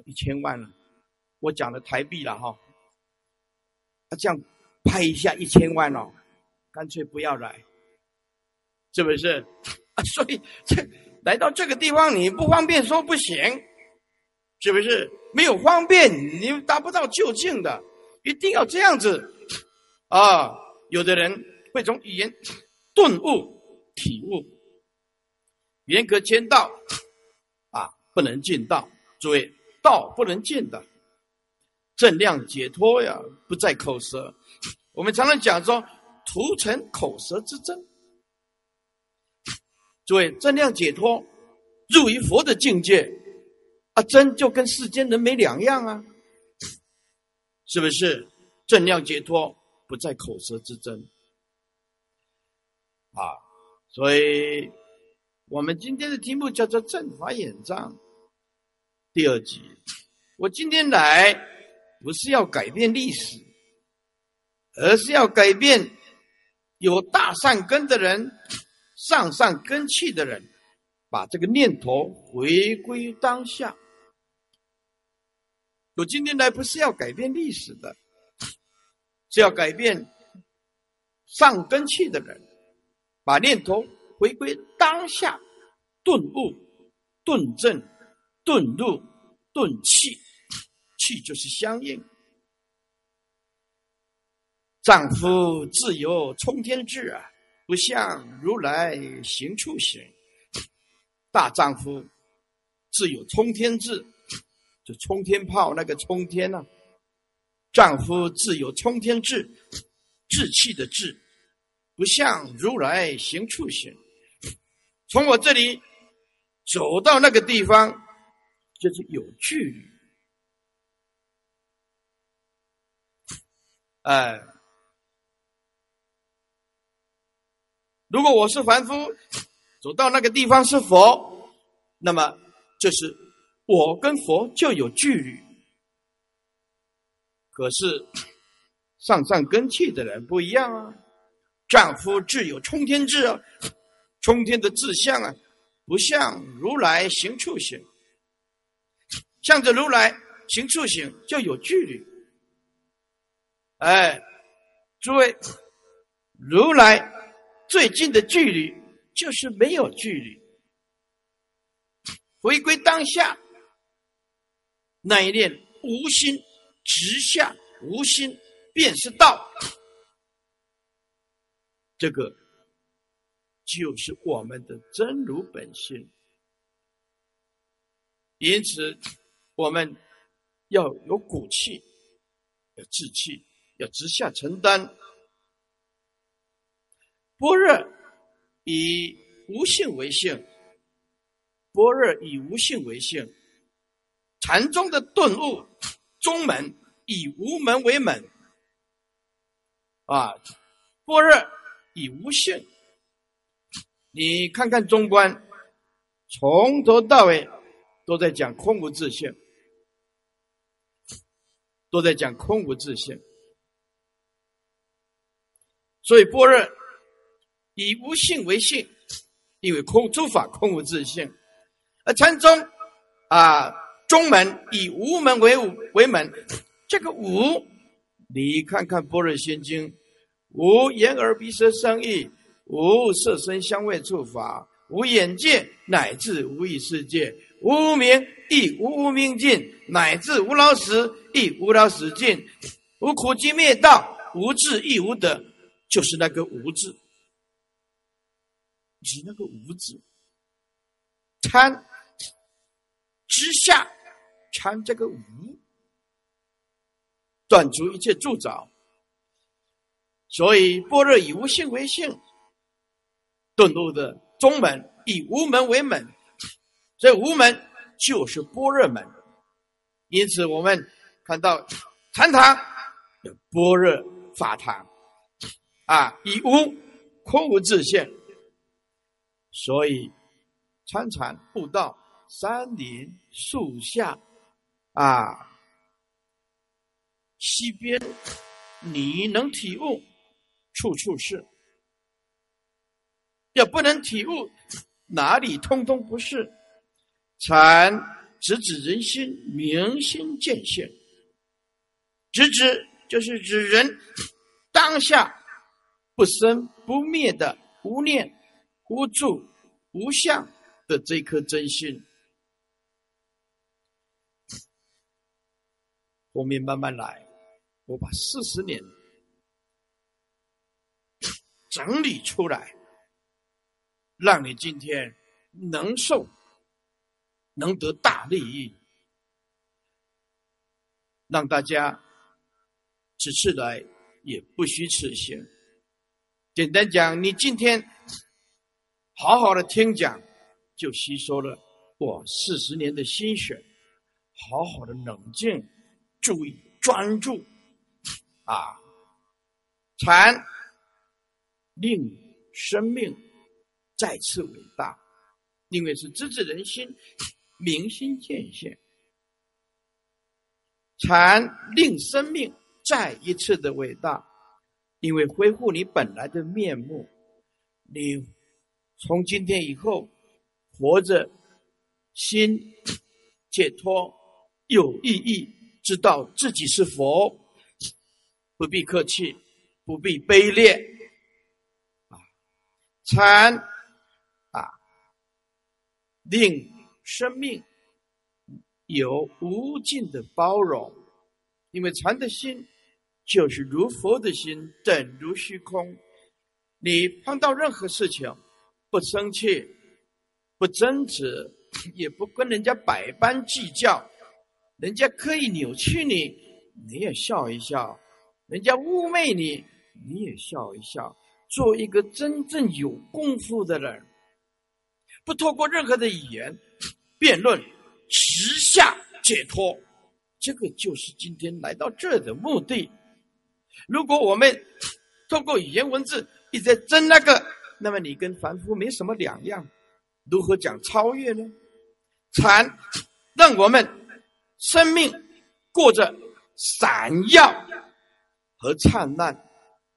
一千万了，我讲的台币了哈，啊，这样拍一下一千万哦，干脆不要来，是不是？啊，所以这 来到这个地方，你不方便说不行。是不是没有方便？你达不到就近的，一定要这样子啊！有的人会从语言 顿悟、体悟，严格签到啊，不能进道。诸位，道不能进的，正量解脱呀，不在口舌。我们常常讲说，图成口舌之争。诸位，正量解脱，入于佛的境界。啊，真就跟世间人没两样啊，是不是？正量解脱不在口舌之争啊，所以我们今天的题目叫做正法眼藏第二集。我今天来不是要改变历史，而是要改变有大善根的人、上善根器的人，把这个念头回归当下。我今天来不是要改变历史的，是要改变上根器的人，把念头回归当下，顿悟、顿正、顿入、顿气，气就是相应。丈夫自有冲天志啊，不像如来行处行。大丈夫自有冲天志。就冲天炮那个冲天呐，丈夫自有冲天志，志气的志，不像如来行处行。从我这里走到那个地方，就是有距离。哎，如果我是凡夫，走到那个地方是佛，那么就是。我跟佛就有距离，可是上上根器的人不一样啊。丈夫自有冲天志啊，冲天的志向啊，不像如来行处行，向着如来行处行就有距离。哎，诸位，如来最近的距离就是没有距离，回归当下。那一念无心直下，无心便是道。这个就是我们的真如本性。因此，我们要有骨气，有志气，要直下承担。般若以无性为性，般若以无性为性。禅宗的顿悟，宗门以无门为门，啊，般若以无性。你看看中观，从头到尾都在讲空无自性，都在讲空无自性。所以般若以无性为性，因为空诸法空无自性，而禅宗啊。中门以无门为无为门，这个无，你看看《般若心经》，无眼耳鼻舌身意，无色声香味触法，无眼界，乃至无意识界；无明亦无无明尽，乃至无老死亦无老死尽；无苦集灭道，无智亦无得，就是那个无字，是那个无字。参之下，参这个无，断除一切铸造。所以般若以无性为性，顿悟的宗门以无门为门，所以无门就是般若门。因此我们看到禅堂的般若法堂，啊，以无空无自现，所以。参禅悟道，山林树下，啊，溪边，你能体悟，处处是；要不能体悟，哪里通通不是。禅直指人心，明心见性。直指就是指人当下不生不灭的无念、无住、无相。的这颗真心，后面慢慢来，我把四十年整理出来，让你今天能受，能得大利益，让大家此次来也不虚此行。简单讲，你今天好好的听讲。就吸收了我四十年的心血，好好的冷静、注意、专注，啊，禅令生命再次伟大，因为是直指人心、明心见性。禅令生命再一次的伟大，因为恢复你本来的面目。你从今天以后。活着，心解脱有意义，知道自己是佛，不必客气，不必卑劣，啊，禅啊，令生命有无尽的包容，因为禅的心就是如佛的心，等如虚空。你碰到任何事情，不生气。不争执，也不跟人家百般计较，人家刻意扭曲你，你也笑一笑；人家污蔑你，你也笑一笑。做一个真正有功夫的人，不透过任何的语言辩论，直下解脱，这个就是今天来到这的目的。如果我们通过语言文字一直在争那个，那么你跟凡夫没什么两样。如何讲超越呢？禅让我们生命过着闪耀和灿烂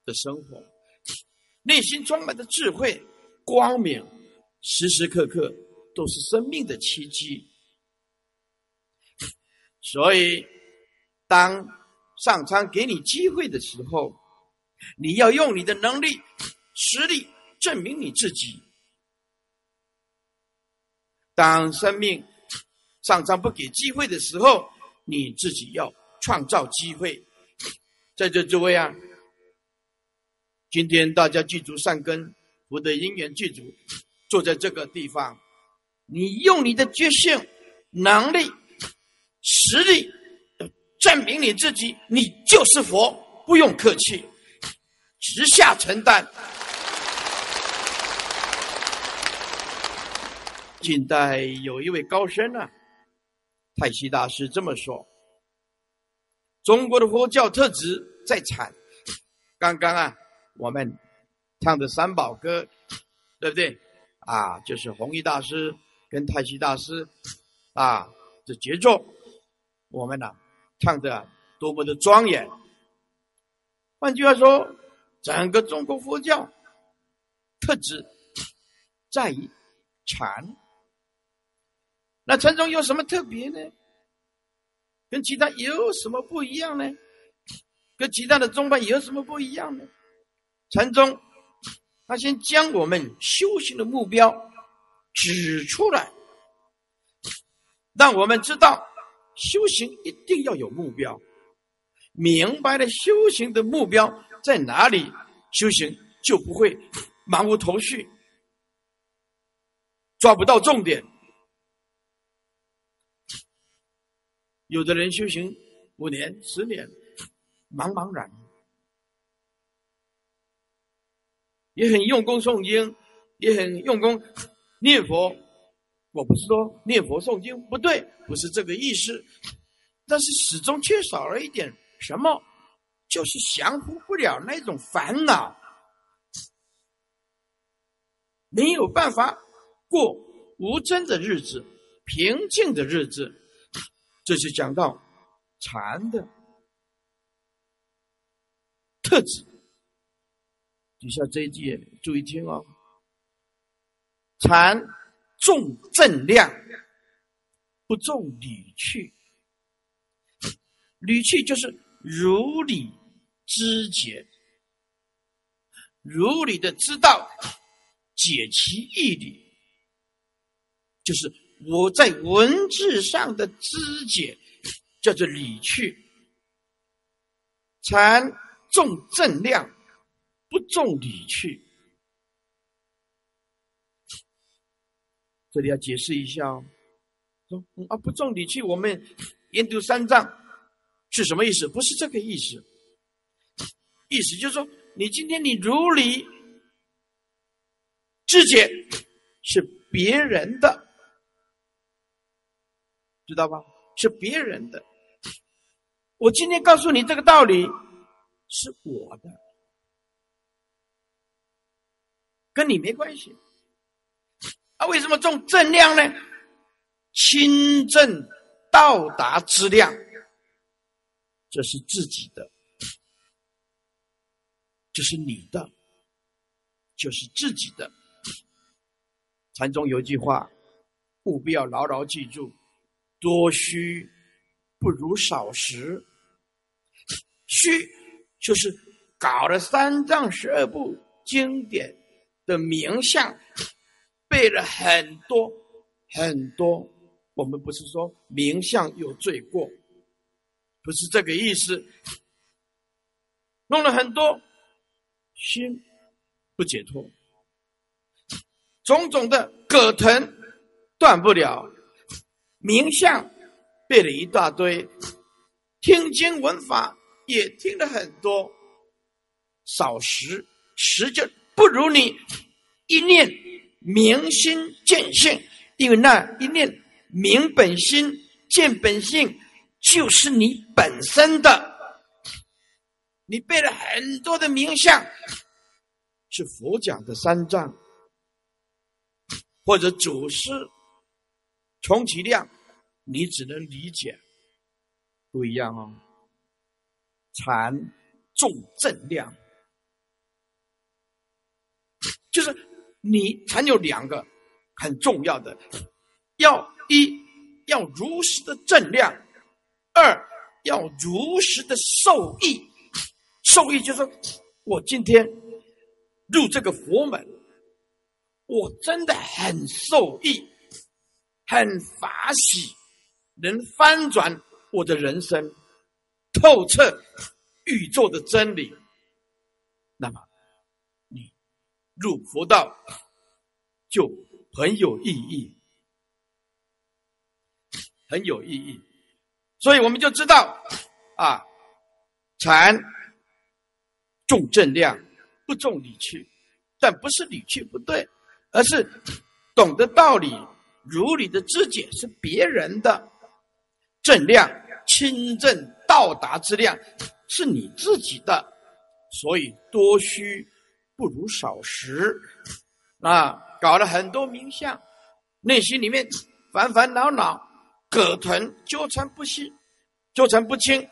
的生活，内心充满着智慧、光明，时时刻刻都是生命的奇迹。所以，当上苍给你机会的时候，你要用你的能力、实力证明你自己。当生命上苍不给机会的时候，你自己要创造机会。在这诸位啊，今天大家记住善根福德因缘具足，坐在这个地方，你用你的决心、能力、实力，证明你自己，你就是佛，不用客气，直下承担。近代有一位高僧啊，太虚大师这么说：中国的佛教特质在禅。刚刚啊，我们唱的三宝歌，对不对？啊，就是弘一大师跟太虚大师啊的杰作，我们呢唱的多么的庄严。换句话说，整个中国佛教特质在于禅。那禅宗有什么特别呢？跟其他有什么不一样呢？跟其他的宗派有什么不一样呢？禅宗，他先将我们修行的目标指出来，让我们知道修行一定要有目标，明白了修行的目标在哪里，修行就不会茫无头绪，抓不到重点。有的人修行五年、十年，茫茫然，也很用功诵经，也很用功念佛。我不是说念佛诵经不对，不是这个意思，但是始终缺少了一点什么，就是降服不了那种烦恼，没有办法过无争的日子，平静的日子。这是讲到禅的特质。底下这一句注意听哦。禅重正量，不重理趣。理趣就是如理知解，如理的知道解其义理，就是。我在文字上的知解叫做理趣，禅重正量，不重理趣。这里要解释一下哦，说啊不重你去，我们 研读三藏是什么意思？不是这个意思，意思就是说，你今天你如理知解是别人的。知道吧？是别人的。我今天告诉你这个道理，是我的，跟你没关系。啊，为什么重正量呢？轻正到达质量，这是自己的，就是你的，就是自己的。禅宗有句话，务必要牢牢记住。多虚不如少实，虚就是搞了三藏十二部经典的名相，背了很多很多。我们不是说名相有罪过，不是这个意思。弄了很多，心不解脱，种种的葛藤断不了。名相背了一大堆，听经闻法也听了很多，少时时就不如你一念明心见性，因为那一念明本心见本性就是你本身的。你背了很多的名相，是佛讲的三藏，或者祖师。充其量，你只能理解，不一样哦。禅重正量，就是你才有两个很重要的，要一要如实的正量，二要如实的受益。受益就是说，我今天入这个佛门，我真的很受益。很法喜，能翻转我的人生，透彻宇宙的真理。那么，入佛道就很有意义，很有意义。所以我们就知道，啊，禅重正量，不重理趣，但不是理趣不对，而是懂得道理。如理的知解是别人的正量，清正到达之量是你自己的，所以多虚不如少食啊！搞了很多名相，内心里面烦烦恼恼、葛藤纠缠不息、纠缠不清，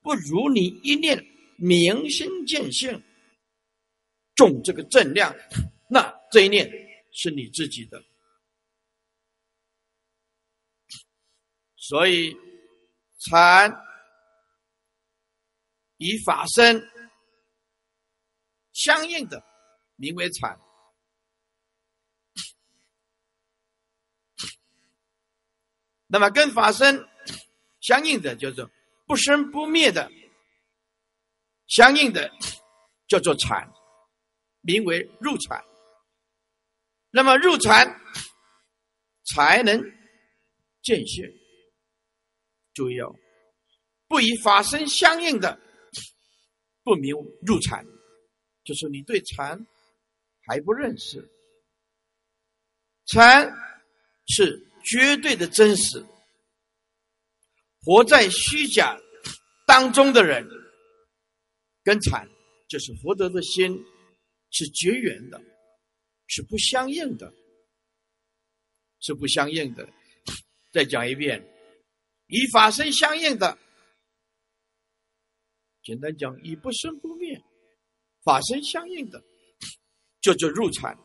不如你一念明心见性，重这个正量，那这一念是你自己的。所以，禅以法身相应的，名为产。那么跟法身相应的叫做不生不灭的，相应的叫做禅，名为入禅。那么入禅才能见性。注意哦，不以法身相应的不明入禅，就是你对禅还不认识。禅是绝对的真实，活在虚假当中的人，跟禅就是佛德的心是绝缘的，是不相应的，是不相应的。再讲一遍，以法身相应的，简单讲，以不生不灭法身相应的，就叫入禅。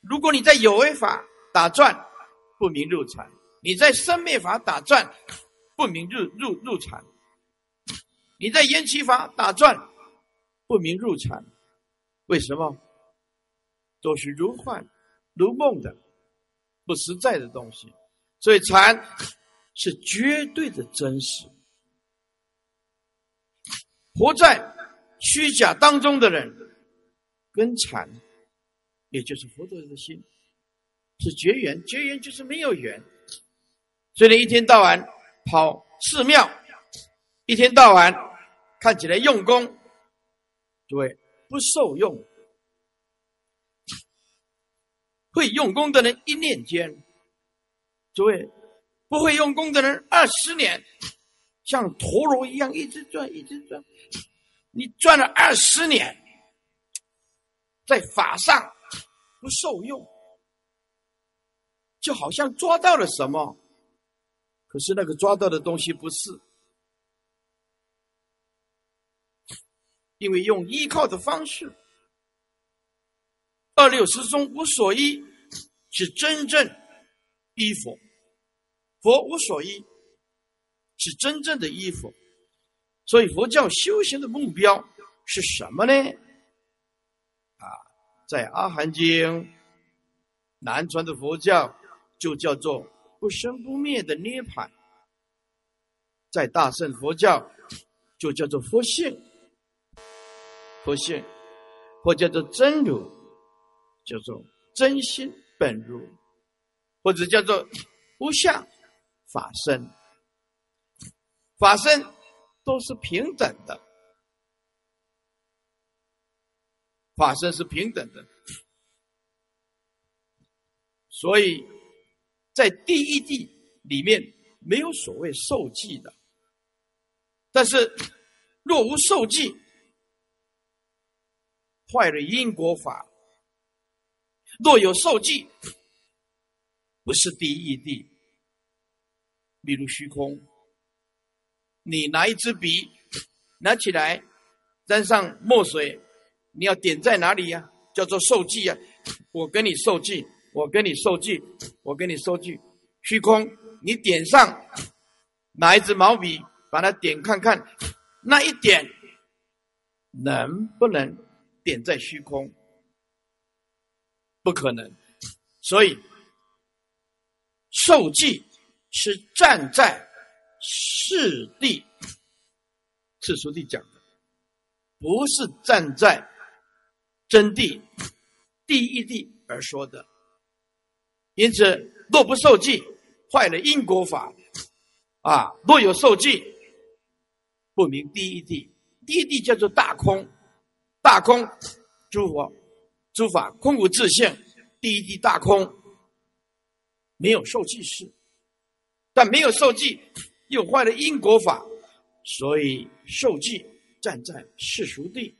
如果你在有为法打转，不明入禅；你在生灭法打转，不明入入入禅；你在缘起法打转，不明入禅。为什么？都是如幻如梦的，不实在的东西。所以禅是绝对的真实。活在虚假当中的人，跟禅。也就是佛陀的心是绝缘，绝缘就是没有缘，所以你一天到晚跑寺庙，一天到晚看起来用功，诸位不受用。会用功的人一念间，诸位不会用功的人二十年，像陀螺一样一直转，一直转，你转了二十年，在法上。不受用，就好像抓到了什么，可是那个抓到的东西不是，因为用依靠的方式，二六十中无所依，是真正依佛；佛无所依，是真正的衣服。所以佛教修行的目标是什么呢？啊在阿含经，南传的佛教就叫做不生不灭的涅槃；在大乘佛教就叫做佛性，佛性或叫做真如，叫做真心本如，或者叫做无相法身，法身都是平等的。法身是平等的，所以在第一地里面没有所谓受记的。但是若无受记，坏了因果法；若有受记，不是第一地。比如虚空，你拿一支笔，拿起来，沾上墨水。你要点在哪里呀？叫做受记呀！我跟你受记，我跟你受记，我跟你受记。虚空，你点上，拿一支毛笔把它点看看，那一点能不能点在虚空？不可能。所以受记是站在世地，世俗地讲的，不是站在。真谛第一谛而说的，因此若不受记，坏了因果法。啊；若有受记，不明第一谛。第一谛叫做大空，大空诸佛诸法空无自性，第一谛大空。没有受记事，但没有受记又坏了因果法，所以受记站在世俗地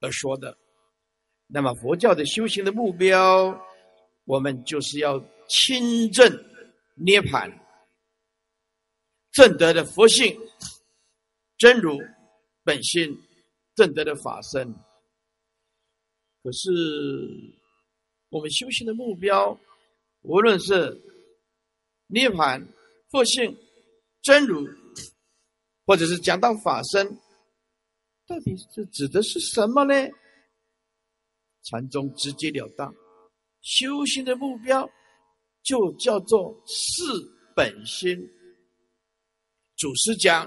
而说的。那么佛教的修行的目标，我们就是要亲证涅盘，正德的佛性真如本心，正德的法身。可是我们修行的目标，无论是涅盘、佛性、真如，或者是讲到法身，到底是指的是什么呢？禅宗直截了当，修行的目标就叫做是本心。祖师讲，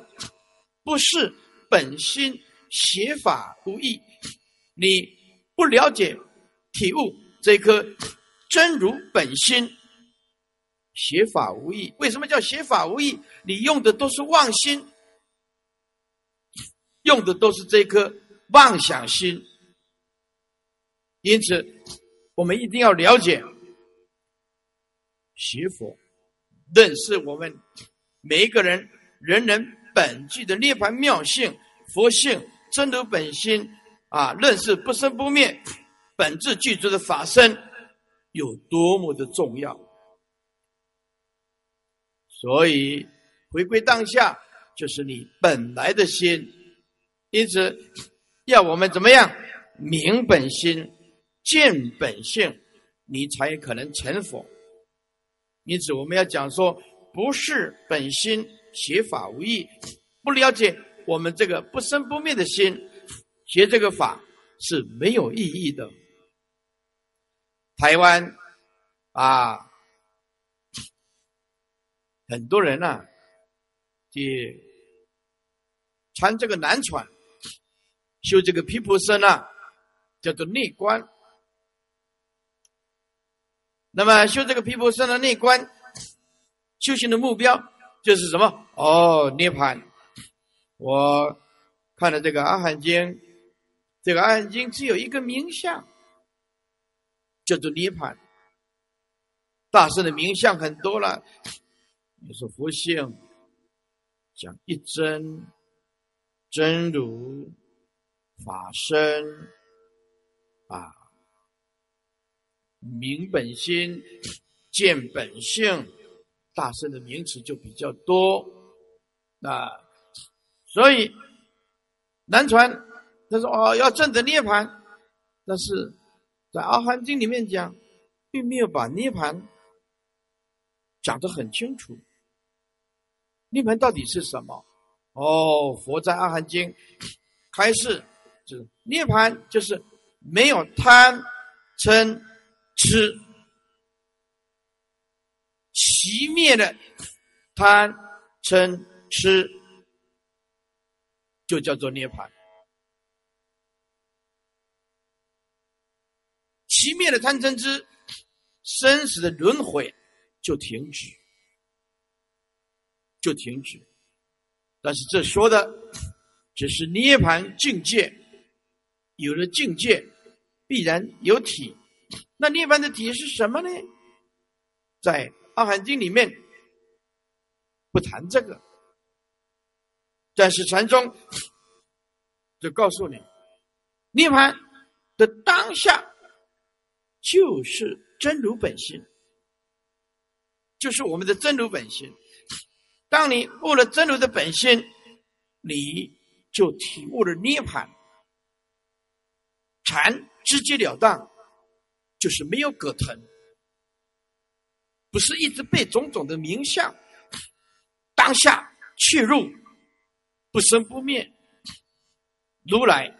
不是本心，邪法无益。你不了解、体悟这颗真如本心，学法无益。为什么叫学法无益？你用的都是妄心，用的都是这颗妄想心。因此，我们一定要了解学佛，认识我们每一个人人人本具的涅槃妙性、佛性、真如本心啊，认识不生不灭、本质具足的法身有多么的重要。所以，回归当下就是你本来的心。因此，要我们怎么样明本心？见本性，你才可能成佛。因此，我们要讲说，不是本心，学法无益。不了解我们这个不生不灭的心，学这个法是没有意义的。台湾啊，很多人呐，去穿这个男传，修这个毗婆舍那，叫做内观。那么修这个毗婆舍的内观，修行的目标就是什么？哦，涅槃。我看了这个《阿含经》，这个《阿含经》只有一个名相，叫做涅槃。大圣的名相很多了，也是佛性，讲一真、真如、法身，啊。明本心，见本性，大圣的名词就比较多。啊所以南传他说哦要证得涅盘，但是在阿含经里面讲，并没有把涅盘讲得很清楚。涅盘到底是什么？哦，佛在阿含经开示，就是涅盘就是没有贪嗔。痴，熄灭了贪嗔痴，就叫做涅槃。熄灭了贪嗔痴，生死的轮回就停止，就停止。但是这说的只是涅槃境界，有了境界，必然有体。那涅槃的体是什么呢？在《阿含经》里面不谈这个，但是禅宗就告诉你，涅槃的当下就是真如本心，就是我们的真如本心。当你悟了真如的本心，你就体悟了涅槃，禅直截了当。就是没有葛藤，不是一直被种种的名相，当下去入不生不灭，如来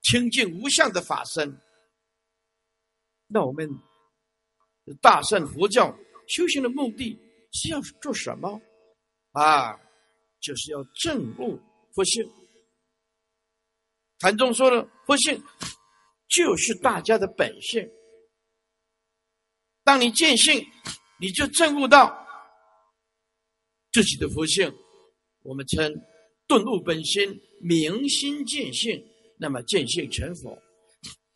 清净无相的法身。那我们大圣佛教修行的目的是要做什么？啊，就是要证悟佛性。禅宗说了，佛性。就是大家的本性。当你见性，你就证悟到自己的佛性。我们称顿悟本心，明心见性。那么见性成佛，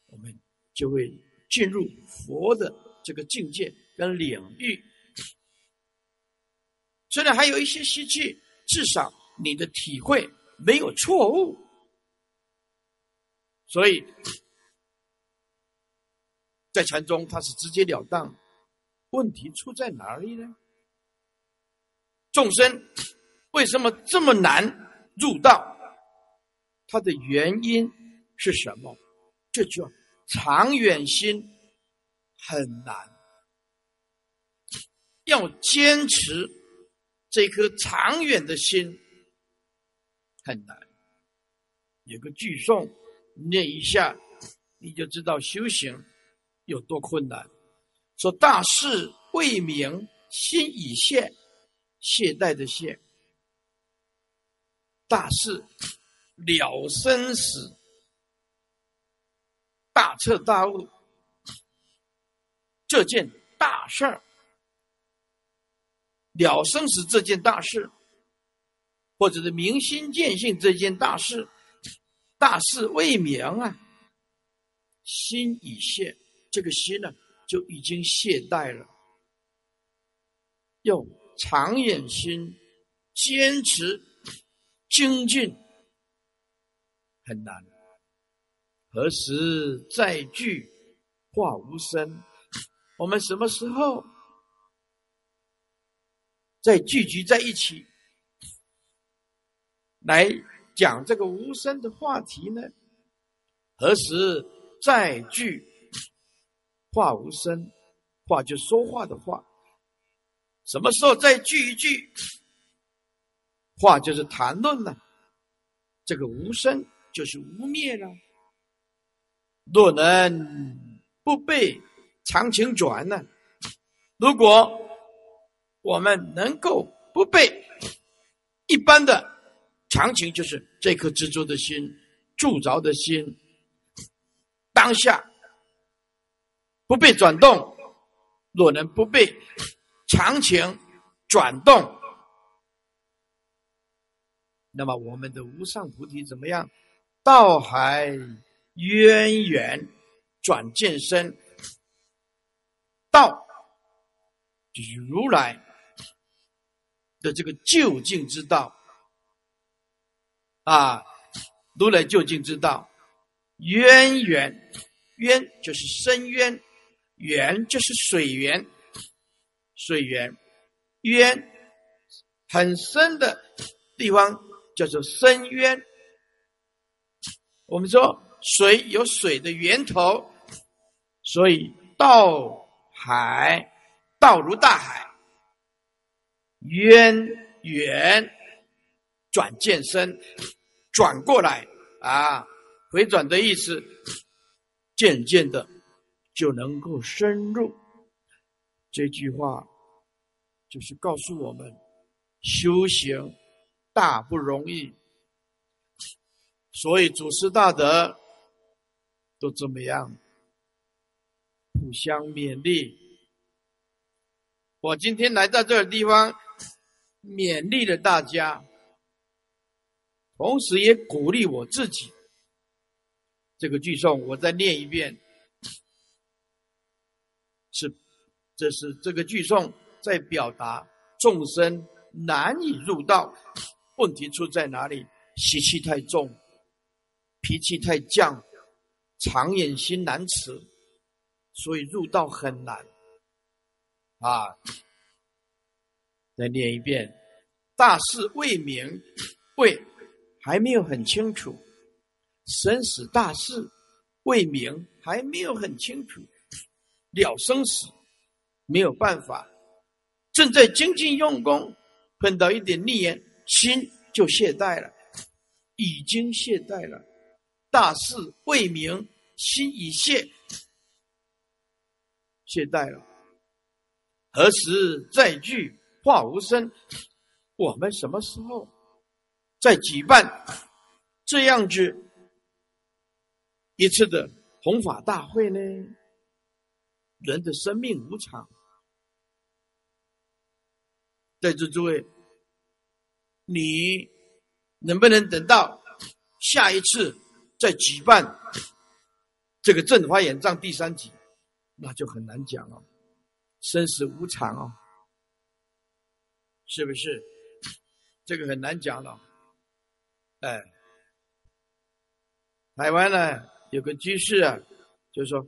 我们就会进入佛的这个境界跟领域。虽然还有一些习气，至少你的体会没有错误。所以。在禅宗，它是直截了当。问题出在哪里呢？众生为什么这么难入道？它的原因是什么？这叫长远心很难。要坚持这颗长远的心很难。有个句诵念一下，你就知道修行。有多困难？说大事未明，心已懈，懈怠的懈。大事了生死，大彻大悟，这件大事儿，了生死这件大事，或者是明心见性这件大事，大事未明啊，心已懈，这个心呢就已经懈怠了，用长远心坚持。精进很难，何时再聚化无声？我们什么时候再聚集在一起来讲这个无声的话题呢？何时再聚话无声？话就说话的话，什么时候再聚一聚？话就是谈论了，这个无声就是无灭了。若能不被常情转呢？如果我们能够不被一般的常情，就是这颗执着的心、铸着的心，当下不被转动，若能不被常情转动。那么我们的无上菩提怎么样？道海渊源转见身，道就是如来的这个究竟之道啊，如来究竟之道，渊源渊就是深渊，源就是水源，水源渊很深的地方。叫做深渊。我们说水有水的源头，所以道海道如大海，渊源转见深，转过来啊，回转的意思，渐渐的就能够深入。这句话就是告诉我们修行。大不容易，所以祖师大德都怎么样？互相勉励。我今天来到这个地方，勉励了大家，同时也鼓励我自己。这个句诵我再念一遍，是，这是这个句诵在表达众生难以入道。问题出在哪里？习气太重，脾气太犟，长眼心难持，所以入道很难。啊，再念一遍：大事未明，未还没有很清楚；生死大事未明，还没有很清楚。了生死没有办法，正在精进用功，碰到一点逆缘。心就懈怠了，已经懈怠了。大事未明，心已懈，懈怠了。何时再聚化无声？我们什么时候再举办这样子一次的弘法大会呢？人的生命无常，在座诸位。你能不能等到下一次再举办这个正法演藏第三集，那就很难讲了。生死无常哦，是不是？这个很难讲了。哎，台湾呢有个居士啊，就说：“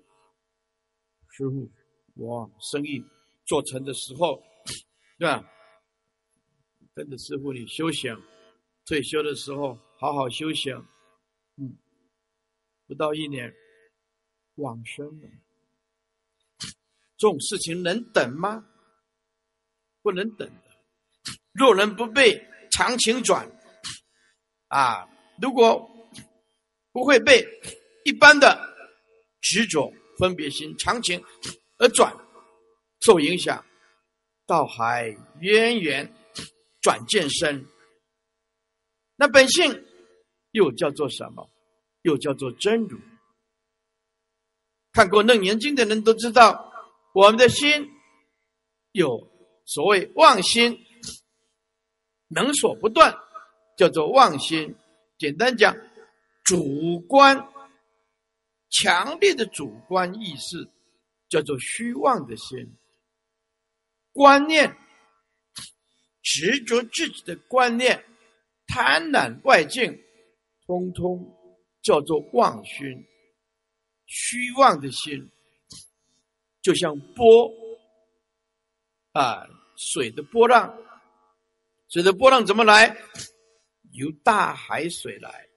师傅，我生意做成的时候，对吧？”跟着师傅你修行，退休的时候好好修行，嗯，不到一年往生了。这种事情能等吗？不能等。若人不被常情转，啊，如果不会被一般的执着分别心常情而转，受影响，道海渊源，转见身。那本性又叫做什么？又叫做真如。看过《楞严经》的人都知道，我们的心有所谓妄心，能所不断，叫做妄心。简单讲，主观强烈的主观意识，叫做虚妄的心。观念执着自己的观念，贪婪外境，通通叫做妄心。虚妄的心，就像波啊，水的波浪，水的波浪怎么来？由大海水来，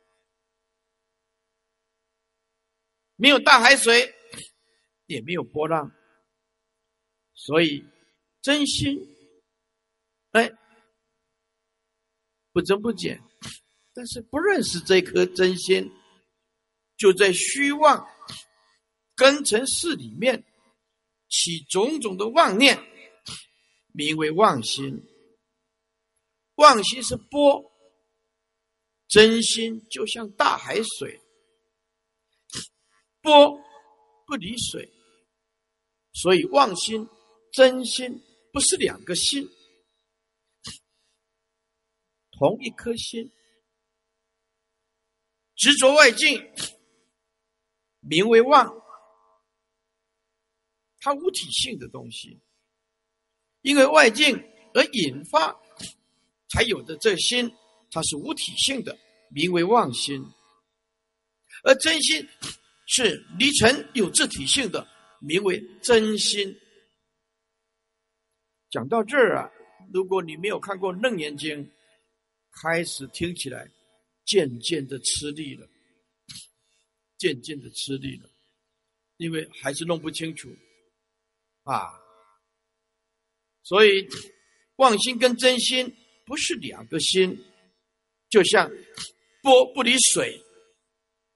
没有大海水，也没有波浪，所以真心，哎，不增不减，但是不认识这颗真心，就在虚妄。根尘世里面起种种的妄念，名为妄心。妄心是波，真心就像大海水，波不离水，所以妄心、真心不是两个心，同一颗心，执着外境，名为妄。它无体性的东西，因为外境而引发才有的这心，它是无体性的，名为妄心；而真心是离尘有自体性的，名为真心。讲到这儿啊，如果你没有看过《楞严经》，开始听起来渐渐的吃力了，渐渐的吃力了，因为还是弄不清楚。啊，所以妄心跟真心不是两个心，就像波不离水，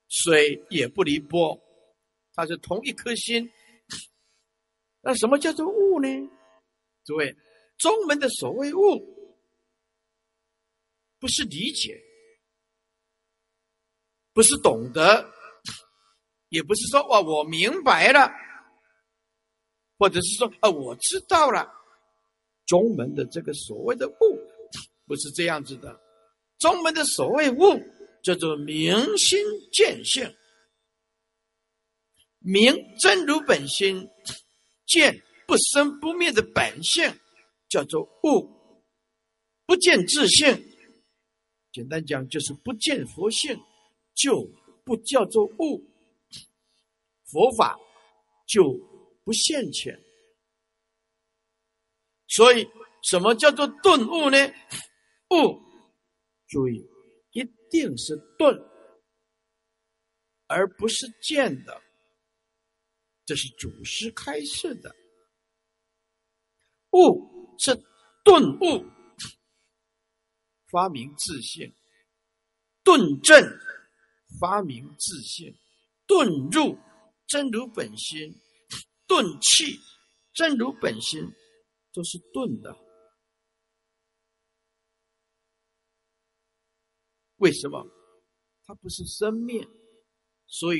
水也不离波，它是同一颗心。那什么叫做物呢？诸位，中门的所谓物，不是理解，不是懂得，也不是说哇，我明白了。或者是说啊，我知道了，中门的这个所谓的物，不是这样子的。中门的所谓悟，叫做明心见性，明真如本心，见不生不灭的本性，叫做悟，不见自性。简单讲，就是不见佛性，就不叫做悟。佛法就。不现前，所以什么叫做顿悟呢？悟，注意，一定是顿，而不是见的。这是祖师开示的。悟是顿悟，发明自信；顿正，发明自信；顿入真如本心。顿气，真如本心，都是顿的。为什么？它不是生灭，所以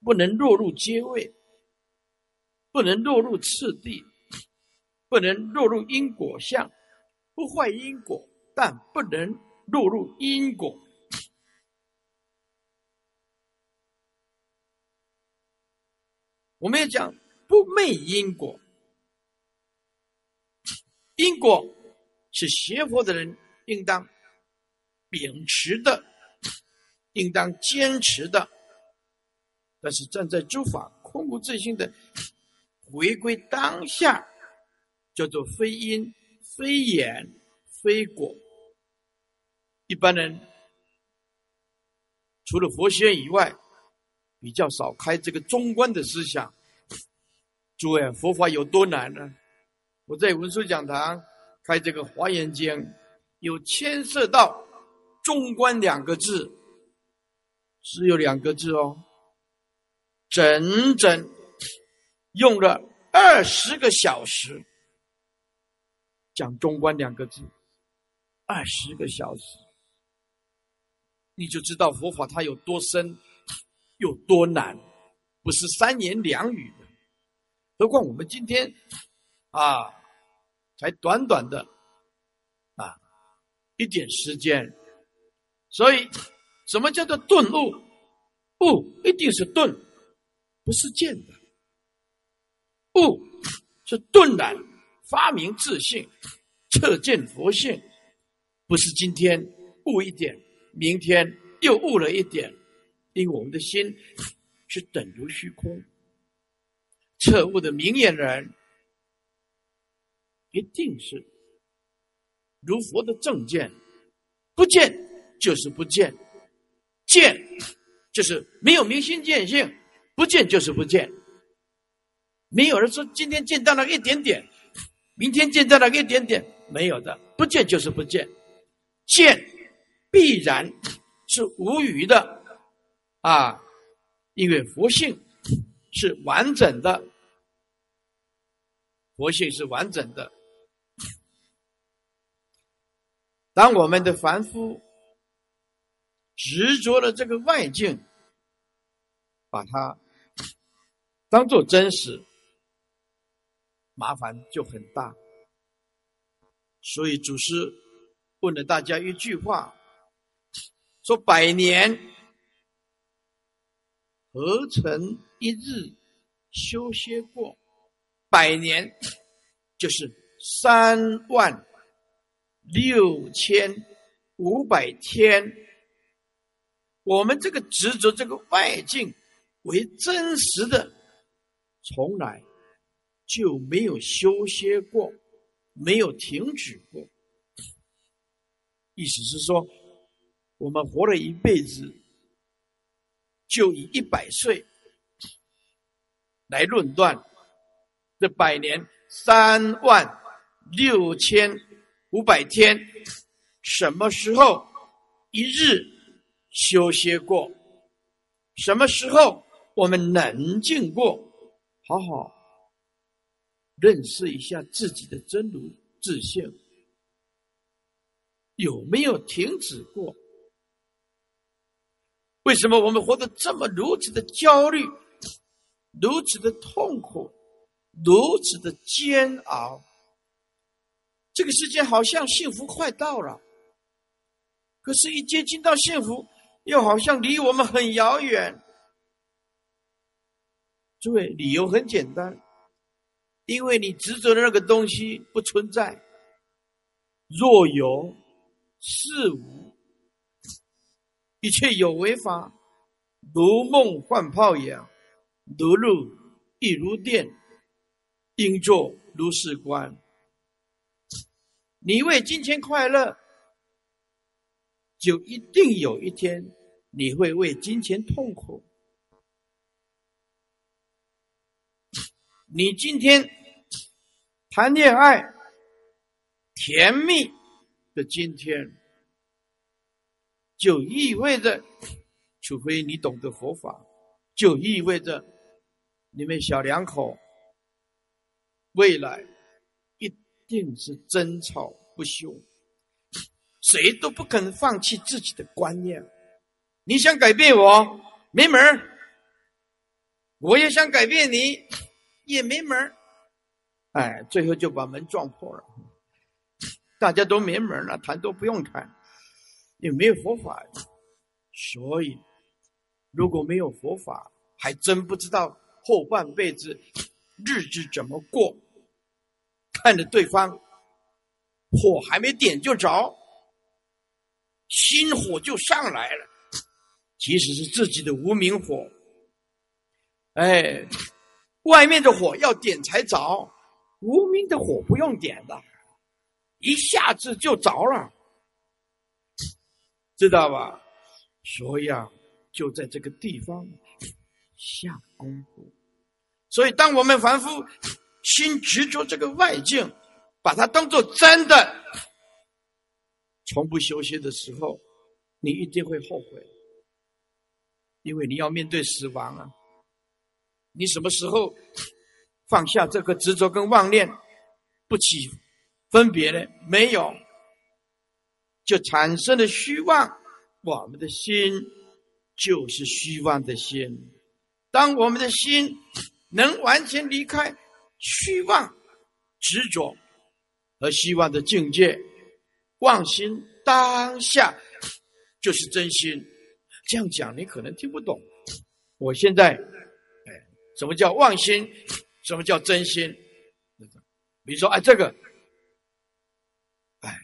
不能落入阶位，不能落入次第，不能落入因果相，不坏因果，但不能落入因果。我们要讲。不昧因果，因果是学佛的人应当秉持的，应当坚持的。但是站在诸法空无自性的回归当下，叫做非因、非眼、非果。一般人除了佛学以外，比较少开这个中观的思想。诸位，佛法有多难呢？我在文殊讲堂开这个华严经，有牵涉到“中观”两个字，只有两个字哦，整整用了二十个小时，讲中观两个字，二十个小时，你就知道佛法它有多深，有多难，不是三言两语的。何况我们今天啊，才短短的啊一点时间，所以什么叫做顿悟？悟一定是顿，不是见的。悟是顿然发明自信，彻见佛性，不是今天悟一点，明天又悟了一点，因为我们的心是等如虚空。彻悟的明眼人，一定是如佛的正见，不见就是不见，见就是没有明心见性，不见就是不见。没有人说今天见到了一点点，明天见到了一点点，没有的，不见就是不见，见必然是无余的啊，因为佛性。是完整的，佛性是完整的。当我们的凡夫执着了这个外境，把它当做真实，麻烦就很大。所以祖师问了大家一句话：说百年何曾。一日修歇过，百年就是三万六千五百天。我们这个执着这个外境为真实的，从来就没有修歇过，没有停止过。意思是说，我们活了一辈子，就以一百岁。来论断这百年三万六千五百天，什么时候一日休歇过？什么时候我们冷静过？好好认识一下自己的真如自性，有没有停止过？为什么我们活得这么如此的焦虑？如此的痛苦，如此的煎熬，这个世界好像幸福快到了，可是，一接近到幸福，又好像离我们很遥远。诸位，理由很简单，因为你执着的那个东西不存在。若有是无，一切有为法，如梦幻泡影。如露亦如电，应作如是观。你为金钱快乐，就一定有一天你会为金钱痛苦。你今天谈恋爱甜蜜的今天，就意味着，除非你懂得佛法，就意味着。你们小两口未来一定是争吵不休，谁都不肯放弃自己的观念。你想改变我，没门儿；我也想改变你，也没门儿。哎，最后就把门撞破了，大家都没门了，谈都不用谈，也没有佛法。所以，如果没有佛法，还真不知道。后半辈子日子怎么过？看着对方火还没点就着，心火就上来了。即使是自己的无名火，哎，外面的火要点才着，无名的火不用点的，一下子就着了，知道吧？所以啊，就在这个地方下功夫。所以，当我们凡夫心执着这个外境，把它当做真的，从不休息的时候，你一定会后悔，因为你要面对死亡啊！你什么时候放下这个执着跟妄念，不起分别呢？没有，就产生了虚妄。我们的心就是虚妄的心。当我们的心能完全离开虚妄、执着和希望的境界，妄心当下就是真心。这样讲你可能听不懂。我现在，哎，什么叫妄心？什么叫真心？比如说，哎，这个，哎，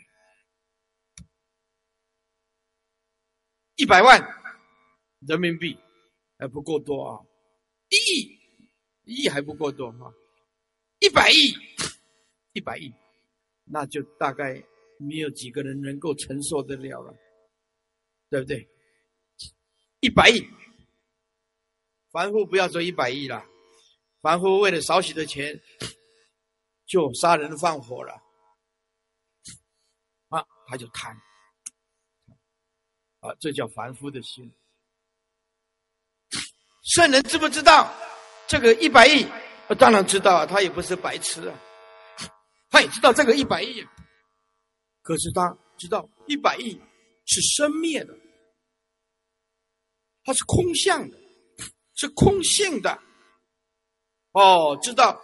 一百万人民币还不够多啊，一亿，一亿还不够多哈，一百亿，一百亿，那就大概没有几个人能够承受得了了，对不对？一百亿，凡夫不要说一百亿了，凡夫为了少许的钱。就杀人放火了，啊，他就贪，啊，这叫凡夫的心。圣人知不知道这个一百亿？当然知道啊，他也不是白痴啊，他也知道这个一百亿，可是他知道一百亿是生灭的，它是空相的，是空性的，哦，知道。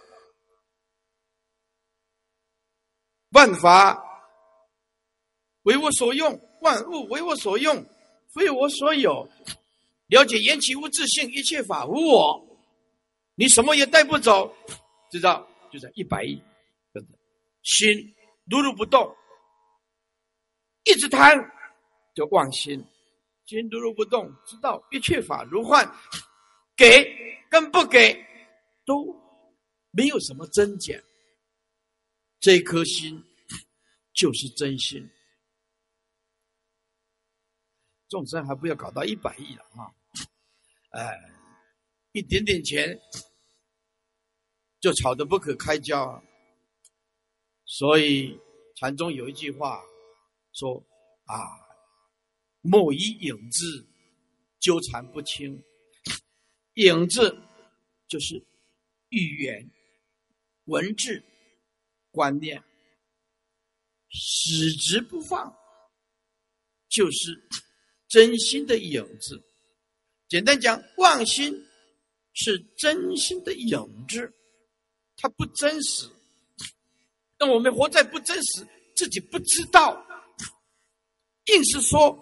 万法为我所用，万物为我所用，非我所有。了解缘起无自性，一切法无我。你什么也带不走，知道？就在一百亿，心如如不动，一直贪就妄心，心如如不动，知道一切法如幻，给跟不给都没有什么真假。这颗心就是真心，众生还不要搞到一百亿了啊！哎，一点点钱就吵得不可开交，所以禅宗有一句话说：“啊，莫以影子纠缠不清。”影子就是语言文字。观念矢直不放，就是真心的影子。简单讲，妄心是真心的影子，它不真实。那我们活在不真实，自己不知道，硬是说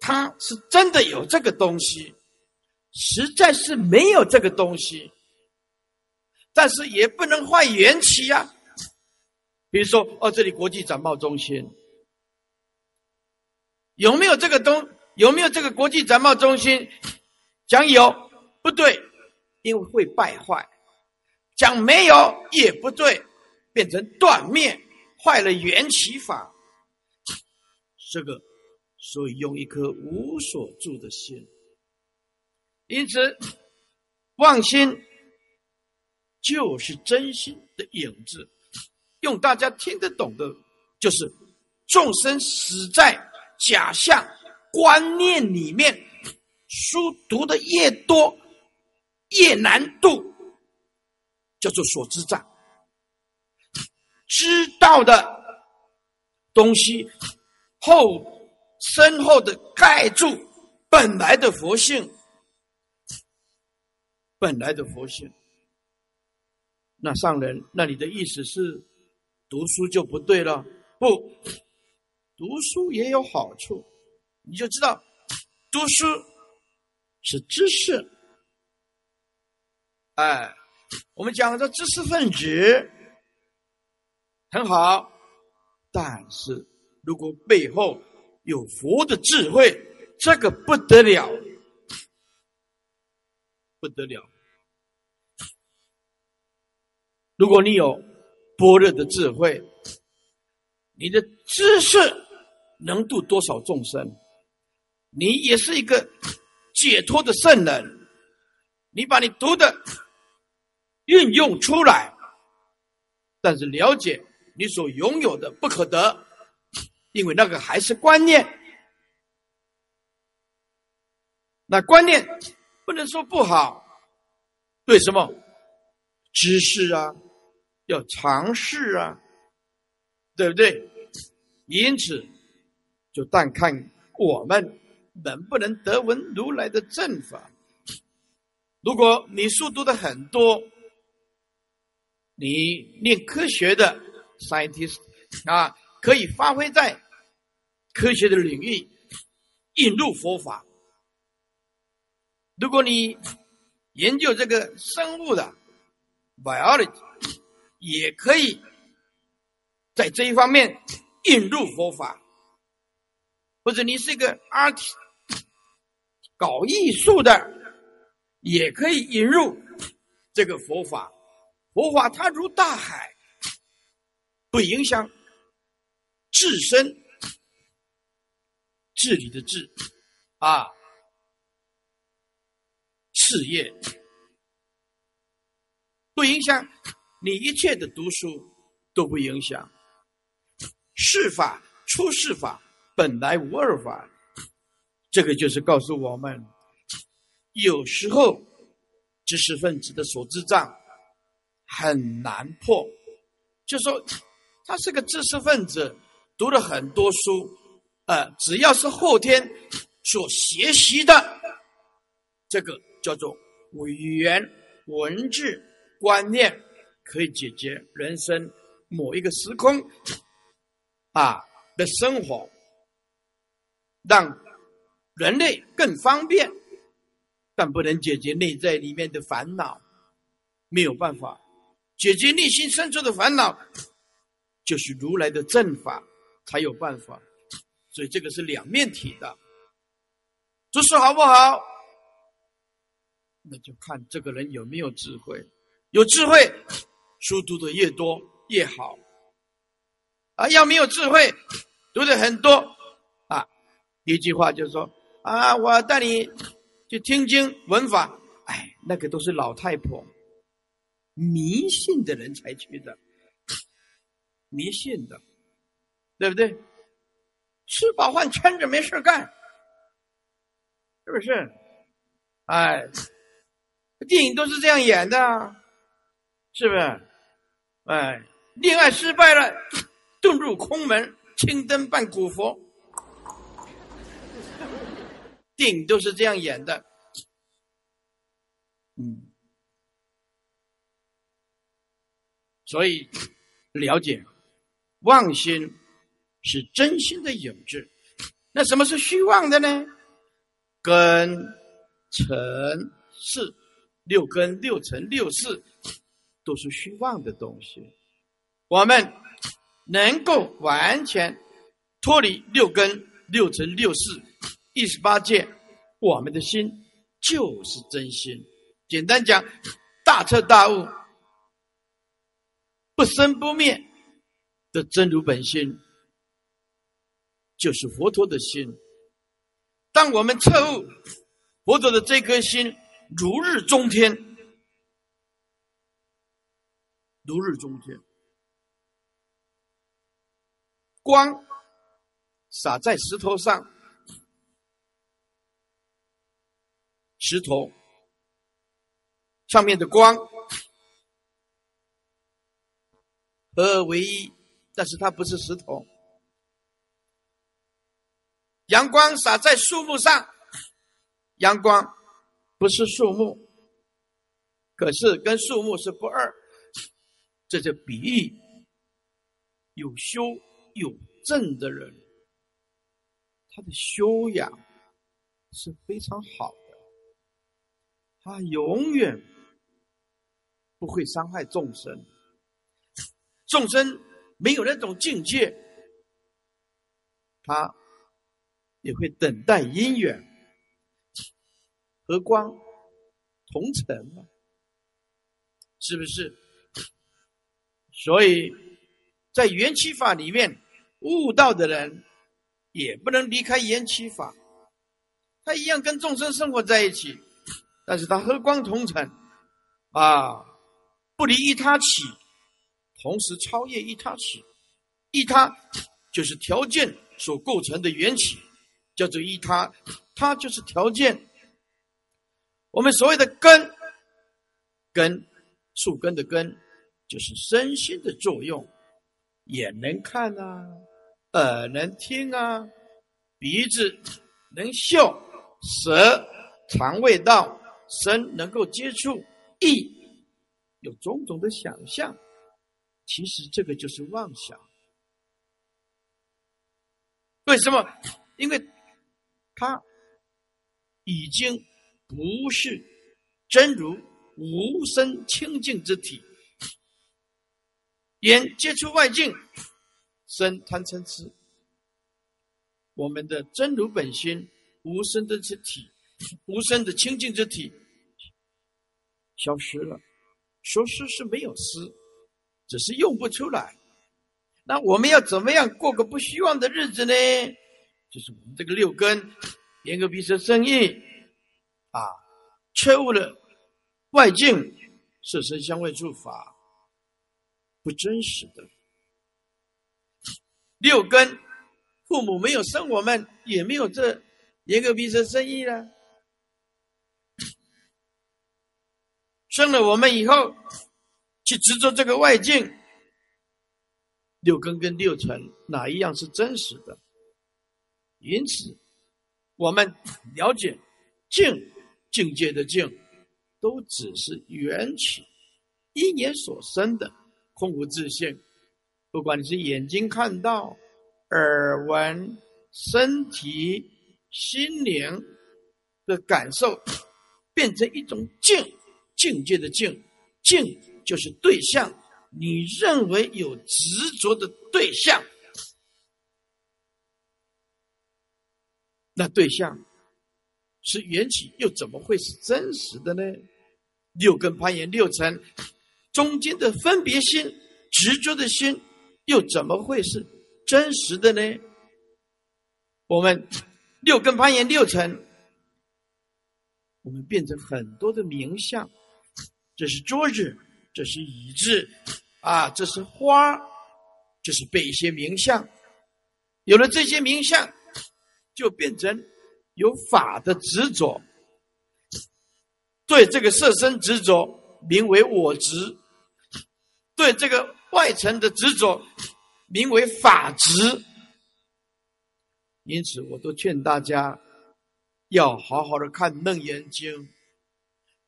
它是真的有这个东西，实在是没有这个东西。但是也不能坏元气呀。比如说，哦，这里国际展贸中心有没有这个东？有没有这个国际展贸中心？讲有不对，因为会败坏；讲没有也不对，变成断灭，坏了缘起法。这个，所以用一颗无所住的心。因此，妄心就是真心的影子。用大家听得懂的，就是众生死在假象观念里面，书读的越多，越难度，叫做所知障。知道的东西后深厚的盖住本来的佛性，本来的佛性。那上人，那你的意思是？读书就不对了，不，读书也有好处，你就知道，读书是知识，哎，我们讲的知识分子很好，但是如果背后有佛的智慧，这个不得了，不得了。如果你有。般若的智慧，你的知识能度多少众生？你也是一个解脱的圣人。你把你读的运用出来，但是了解你所拥有的不可得，因为那个还是观念。那观念不能说不好，为什么？知识啊。要尝试啊，对不对？因此，就但看我们能不能得闻如来的正法。如果你书读的很多，你念科学的 scientist 啊，可以发挥在科学的领域，引入佛法。如果你研究这个生物的 biology，也可以在这一方面引入佛法。或者你是一个 art 搞艺术的，也可以引入这个佛法。佛法它如大海，不影响自身治理的治。啊，事业。不影响你一切的读书都不影响，是法出世法本来无二法，这个就是告诉我们，有时候知识分子的所知障。很难破，就说他是个知识分子，读了很多书，呃，只要是后天所学习的，这个叫做语言文字观念，可以解决人生某一个时空啊的生活，让人类更方便，但不能解决内在里面的烦恼，没有办法。解决内心深处的烦恼，就是如来的正法才有办法。所以这个是两面体的。做事好不好？那就看这个人有没有智慧。有智慧，书读的越多越好。啊，要没有智慧，读的很多啊，一句话就是说啊，我带你去听经闻法。哎，那个都是老太婆。迷信的人才去的，迷信的，对不对？吃饱饭撑着没事干，是不是？哎，电影都是这样演的，是不是？哎，恋爱失败了，遁入空门，青灯扮古佛，电影都是这样演的，嗯。所以，了解妄心是真心的影子。那什么是虚妄的呢？根、尘、世，六根、六尘、六世，都是虚妄的东西。我们能够完全脱离六根、六尘、六世、一十八界，我们的心就是真心。简单讲，大彻大悟。不生不灭的真如本心，就是佛陀的心。当我们彻悟佛陀的这颗心如日中天，如日中天，光洒在石头上，石头上面的光。合而为一，但是它不是石头。阳光洒在树木上，阳光不是树木，可是跟树木是不二。这就比喻有修有正的人，他的修养是非常好的，他永远不会伤害众生。众生没有那种境界，他也会等待因缘和光同尘嘛，是不是？所以在缘起法里面，悟道的人也不能离开缘起法，他一样跟众生生活在一起，但是他和光同尘啊，不离一他起。同时超越一他起，一他就是条件所构成的缘起，叫做一他，它就是条件。我们所谓的根，根树根的根，就是身心的作用。眼能看啊，耳能听啊，鼻子能嗅，舌尝味道，身能够接触，意有种种的想象。其实这个就是妄想。为什么？因为他已经不是真如无生清净之体。眼接触外境，生贪嗔痴。我们的真如本心无生的之体，无生的清净之体消失了。说失是没有失，只是用不出来。那我们要怎么样过个不虚妄的日子呢？就是我们这个六根，眼耳鼻舌身意啊，彻悟了外境色身香味触法。不真实的六根，父母没有生我们，也没有这严格鼻舌生意了。生了我们以后，去执着这个外境，六根跟六尘哪一样是真实的？因此，我们了解境境界的境，都只是缘起一年所生的。空无自性，不管你是眼睛看到、耳闻、身体、心灵的感受，变成一种境境界的境，境就是对象。你认为有执着的对象，那对象是缘起，又怎么会是真实的呢？六根攀岩六尘。中间的分别心、执着的心，又怎么会是真实的呢？我们六根攀岩六尘，我们变成很多的名相，这是桌子，这是椅子，啊，这是花，这是被一些名相。有了这些名相，就变成有法的执着，对这个色身执着，名为我执。对这个外层的执着，名为法执。因此，我都劝大家要好好的看《楞严经》，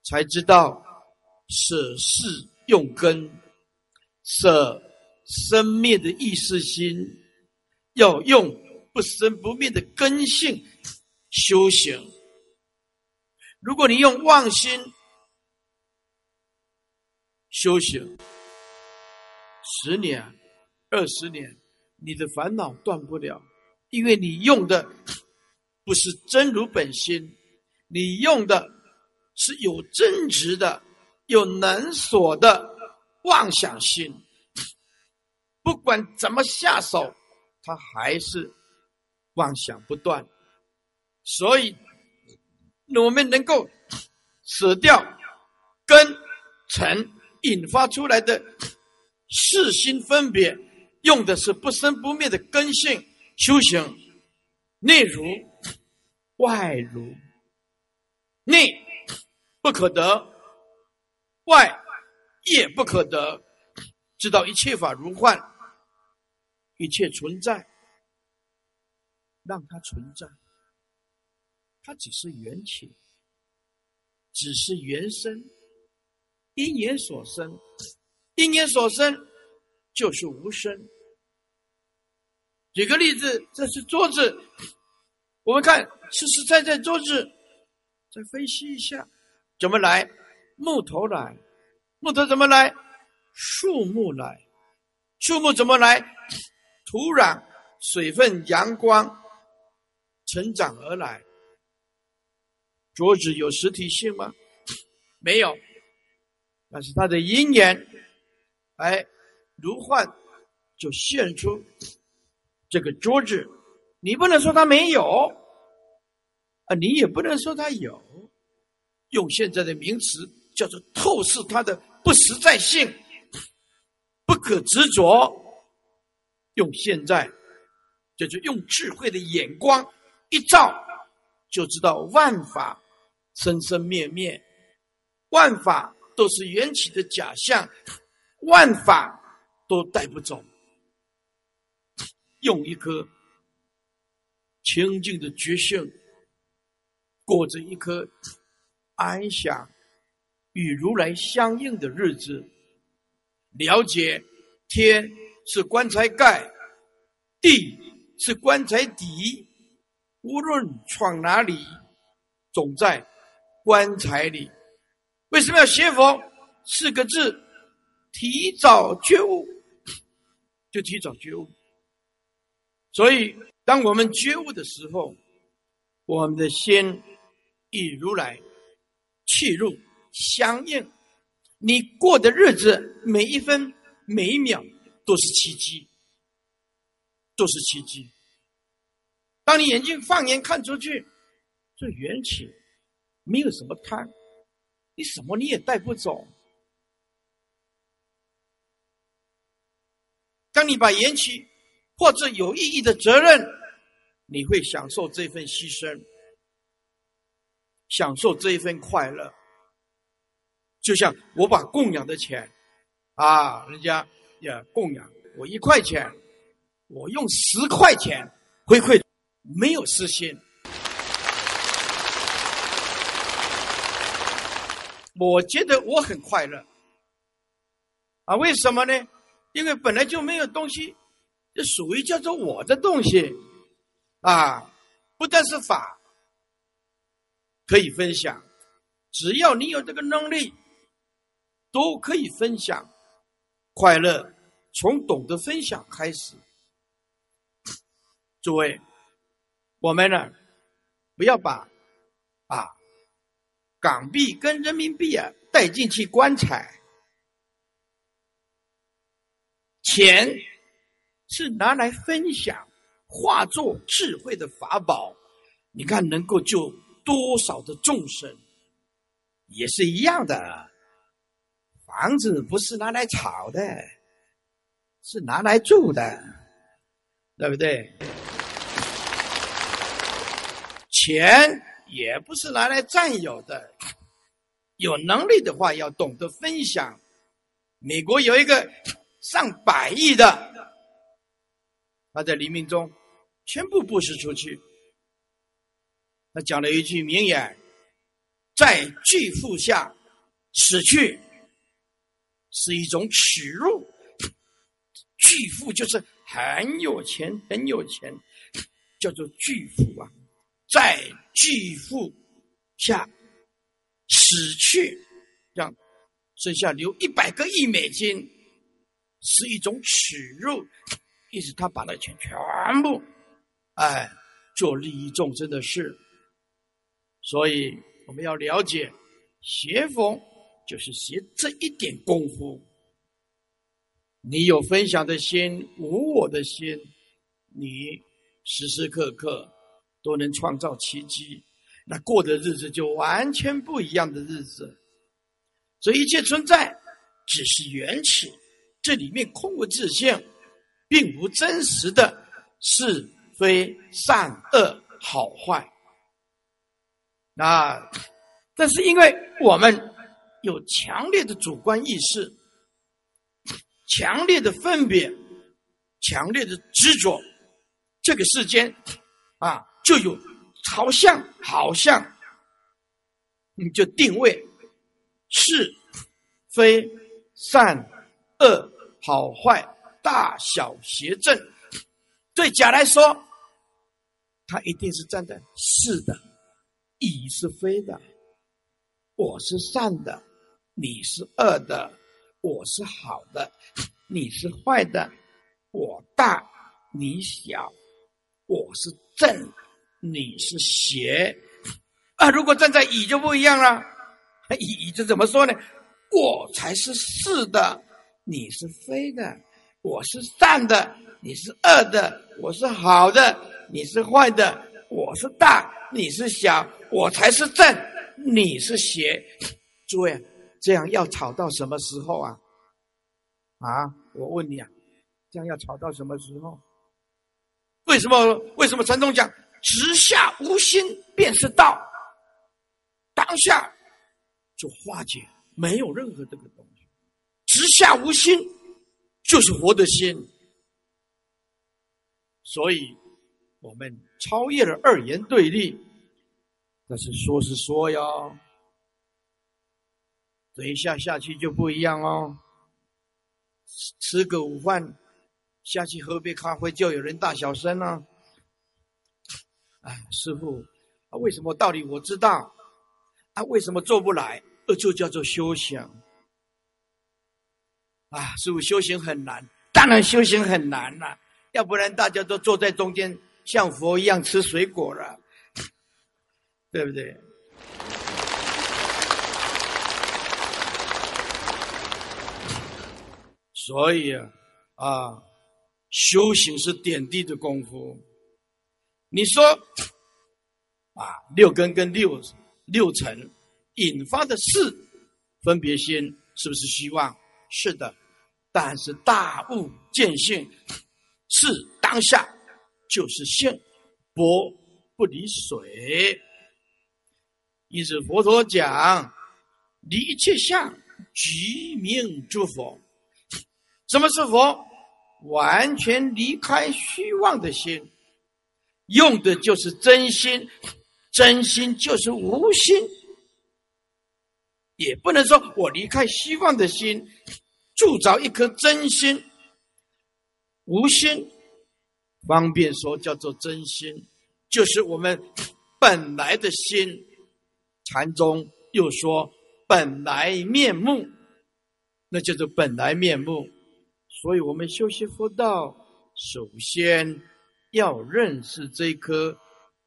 才知道舍事用根，舍生灭的意识心，要用不生不灭的根性修行。如果你用妄心修行，十年、二十年，你的烦恼断不了，因为你用的不是真如本心，你用的是有真执的、有能所的妄想心。不管怎么下手，他还是妄想不断。所以，我们能够舍掉根尘引发出来的。四心分别，用的是不生不灭的根性修行，内如外如，内不可得，外也不可得，知道一切法如幻，一切存在，让它存在，它只是缘起，只是缘生，因缘所生。因缘所生，就是无生。举个例子，这是桌子，我们看实实在在桌子，再分析一下，怎么来？木头来，木头怎么来？树木来，树木怎么来？土壤、水分、阳光成长而来。桌子有实体性吗？没有，但是它的因缘。哎，如幻就现出这个桌子，你不能说它没有，啊，你也不能说它有，用现在的名词叫做透视它的不实在性，不可执着。用现在，就是用智慧的眼光一照，就知道万法生生灭灭，万法都是缘起的假象。万法都带不走，用一颗清净的觉性，过着一颗安详与如来相应的日子，了解天是棺材盖，地是棺材底，无论闯哪里，总在棺材里。为什么要学佛？四个字：提早觉悟，就提早觉悟。所以，当我们觉悟的时候，我们的心与如来气入相应，你过的日子每一分每一秒都是奇迹，都是奇迹。当你眼睛放眼看出去，这缘起没有什么贪，你什么你也带不走。当你把缘起。或者有意义的责任，你会享受这份牺牲，享受这一份快乐。就像我把供养的钱，啊，人家也供养我一块钱，我用十块钱回馈，没有私心。我觉得我很快乐，啊，为什么呢？因为本来就没有东西。这属于叫做我的东西，啊，不但是法可以分享，只要你有这个能力，都可以分享快乐。从懂得分享开始，诸位，我们呢，不要把啊港币跟人民币啊带进去棺材，钱。是拿来分享，化作智慧的法宝。你看，能够救多少的众生，也是一样的。房子不是拿来炒的，是拿来住的，对不对？钱也不是拿来占有的，有能力的话要懂得分享。美国有一个上百亿的。他在黎明中全部布施出去。他讲了一句名言：“在巨富下死去是一种耻辱。”巨富就是很有钱，很有钱，叫做巨富啊！在巨富下死去，让剩下留一百个亿美金，是一种耻辱。意思他把那钱全部，哎，做利益众生的事。所以我们要了解，学佛就是学这一点功夫。你有分享的心，无我的心，你时时刻刻都能创造奇迹，那过的日子就完全不一样的日子。这一切存在只是缘起，这里面空无自性。并无真实的是非善恶好坏，那但是因为我们有强烈的主观意识、强烈的分别、强烈的执着，这个世间啊，就有好像好像，你就定位是非善恶好坏。大小邪正，对甲来说，他一定是站在是的，乙是非的，我是善的，你是恶的，我是好的，你是坏的，我大你小，我是正，你是邪。啊，如果站在乙就不一样了，乙就怎么说呢？我才是是的，你是非的。我是善的，你是恶的；我是好的，你是坏的；我是大，你是小；我才是正，你是邪。诸位，这样要吵到什么时候啊？啊，我问你啊，这样要吵到什么时候？为什么？为什么禅宗讲直下无心便是道？当下就化解，没有任何这个东西，直下无心。就是活的心，所以我们超越了二元对立。但是说是说哟，等一下下去就不一样哦。吃个午饭，下去喝杯咖啡，就有人大小声了。哎，师傅，啊，为什么道理我知道，啊，为什么做不来？这就叫做修行。啊，师傅，修行很难，当然修行很难了，要不然大家都坐在中间，像佛一样吃水果了。对不对？所以啊，啊，修行是点滴的功夫。你说啊，六根跟六六尘引发的事，分别心是不是虚妄？是的，但是大悟见性是当下就是性，波不离水。因此，佛陀讲离一切相，即名诸佛。什么是佛？完全离开虚妄的心，用的就是真心。真心就是无心，也不能说我离开希望的心，铸造一颗真心。无心，方便说叫做真心，就是我们本来的心。禅宗又说本来面目，那就是本来面目。所以我们修习佛道，首先要认识这颗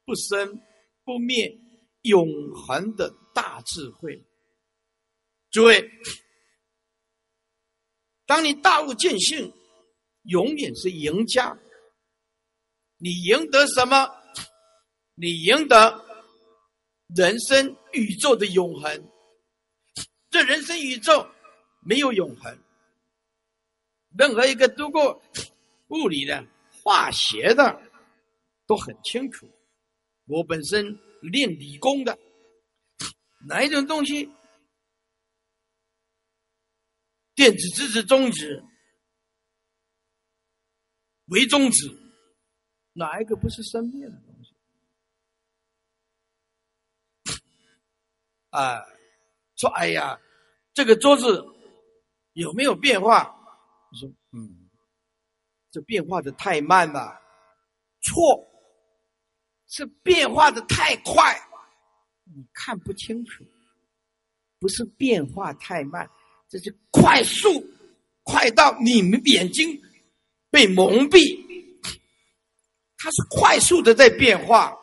不生不灭、永恒的大智慧。诸位，当你大悟见性，永远是赢家。你赢得什么？你赢得。人生宇宙的永恒，这人生宇宙没有永恒。任何一个读过物理的、化学的都很清楚。我本身练理工的，哪一种东西，电子、质子、中子、微中子，哪一个不是生灭的？啊，说哎呀，这个桌子有没有变化？我说嗯，这变化的太慢了。错，是变化的太快，你看不清楚。不是变化太慢，这是快速，快到你们眼睛被蒙蔽。它是快速的在变化，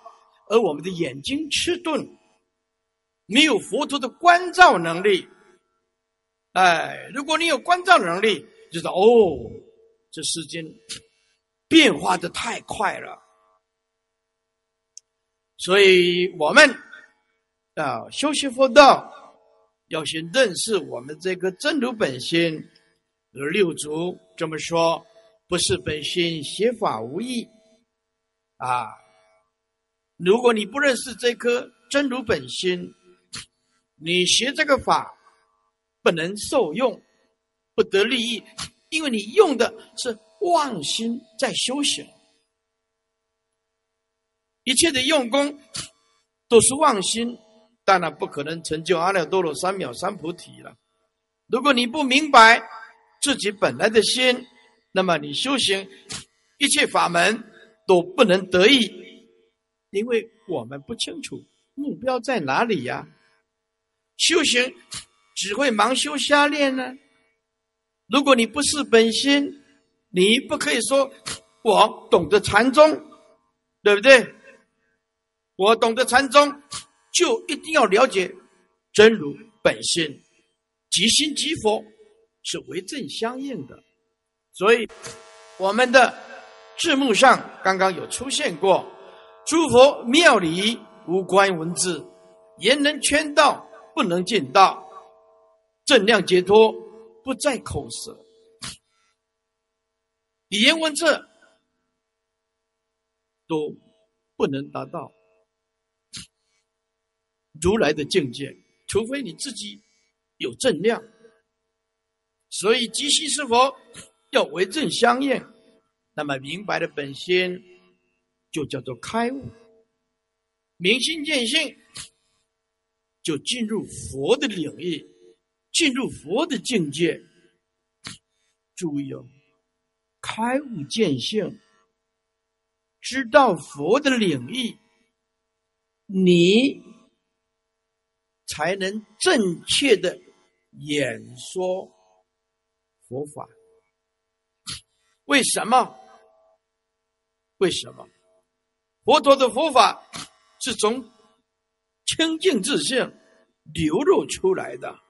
而我们的眼睛迟钝。没有佛陀的关照能力，哎，如果你有关照能力，就是哦，这世间变化的太快了，所以我们啊修习佛道，要先认识我们这个真如本心。而六祖这么说，不是本心，邪法无益啊！如果你不认识这颗真如本心，你学这个法不能受用，不得利益，因为你用的是妄心在修行，一切的用功都是妄心，当然不可能成就阿耨多罗三藐三菩提了。如果你不明白自己本来的心，那么你修行一切法门都不能得意，因为我们不清楚目标在哪里呀。修行只会盲修瞎练呢？如果你不是本心，你不可以说我懂得禅宗，对不对？我懂得禅宗，就一定要了解真如本心，即心即佛，是为正相应的。所以我们的字幕上刚刚有出现过：诸佛庙里无关文字，言能圈道。不能见到正量解脱，不在口舌，语言文字都不能达到。如来的境界，除非你自己有正量。所以即心是佛要为正相应，那么明白的本心就叫做开悟，明心见性就进入佛的领域，进入佛的境界。注意，开悟见性，知道佛的领域，你才能正确的演说佛法。为什么？为什么佛陀的佛法是从清净自性流露出来的？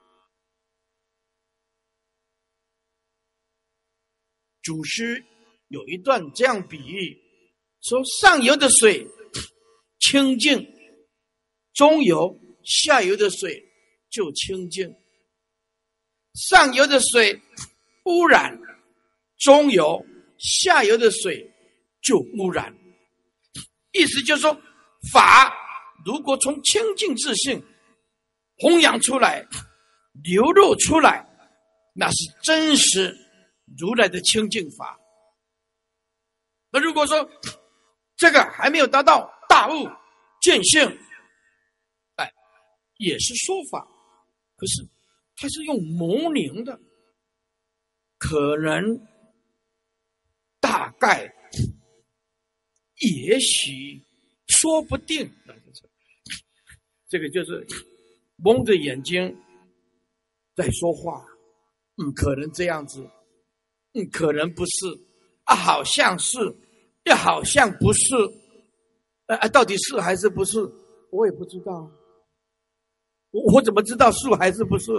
祖师有一段这样比喻：说上游的水清净，中游、下游的水就清净；上游的水污染，中游、下游的水。就污染，意思就是说，法如果从清净自信弘扬出来、流露出来，那是真实如来的清净法。那如果说这个还没有达到大悟见性，哎，也是说法，可是它是用模拟的，可能大概。也许，说不定，这个就是蒙着眼睛在说话，嗯，可能这样子，嗯，可能不是，啊，好像是，又好像不是，啊，到底是还是不是？我也不知道，我我怎么知道是还是不是？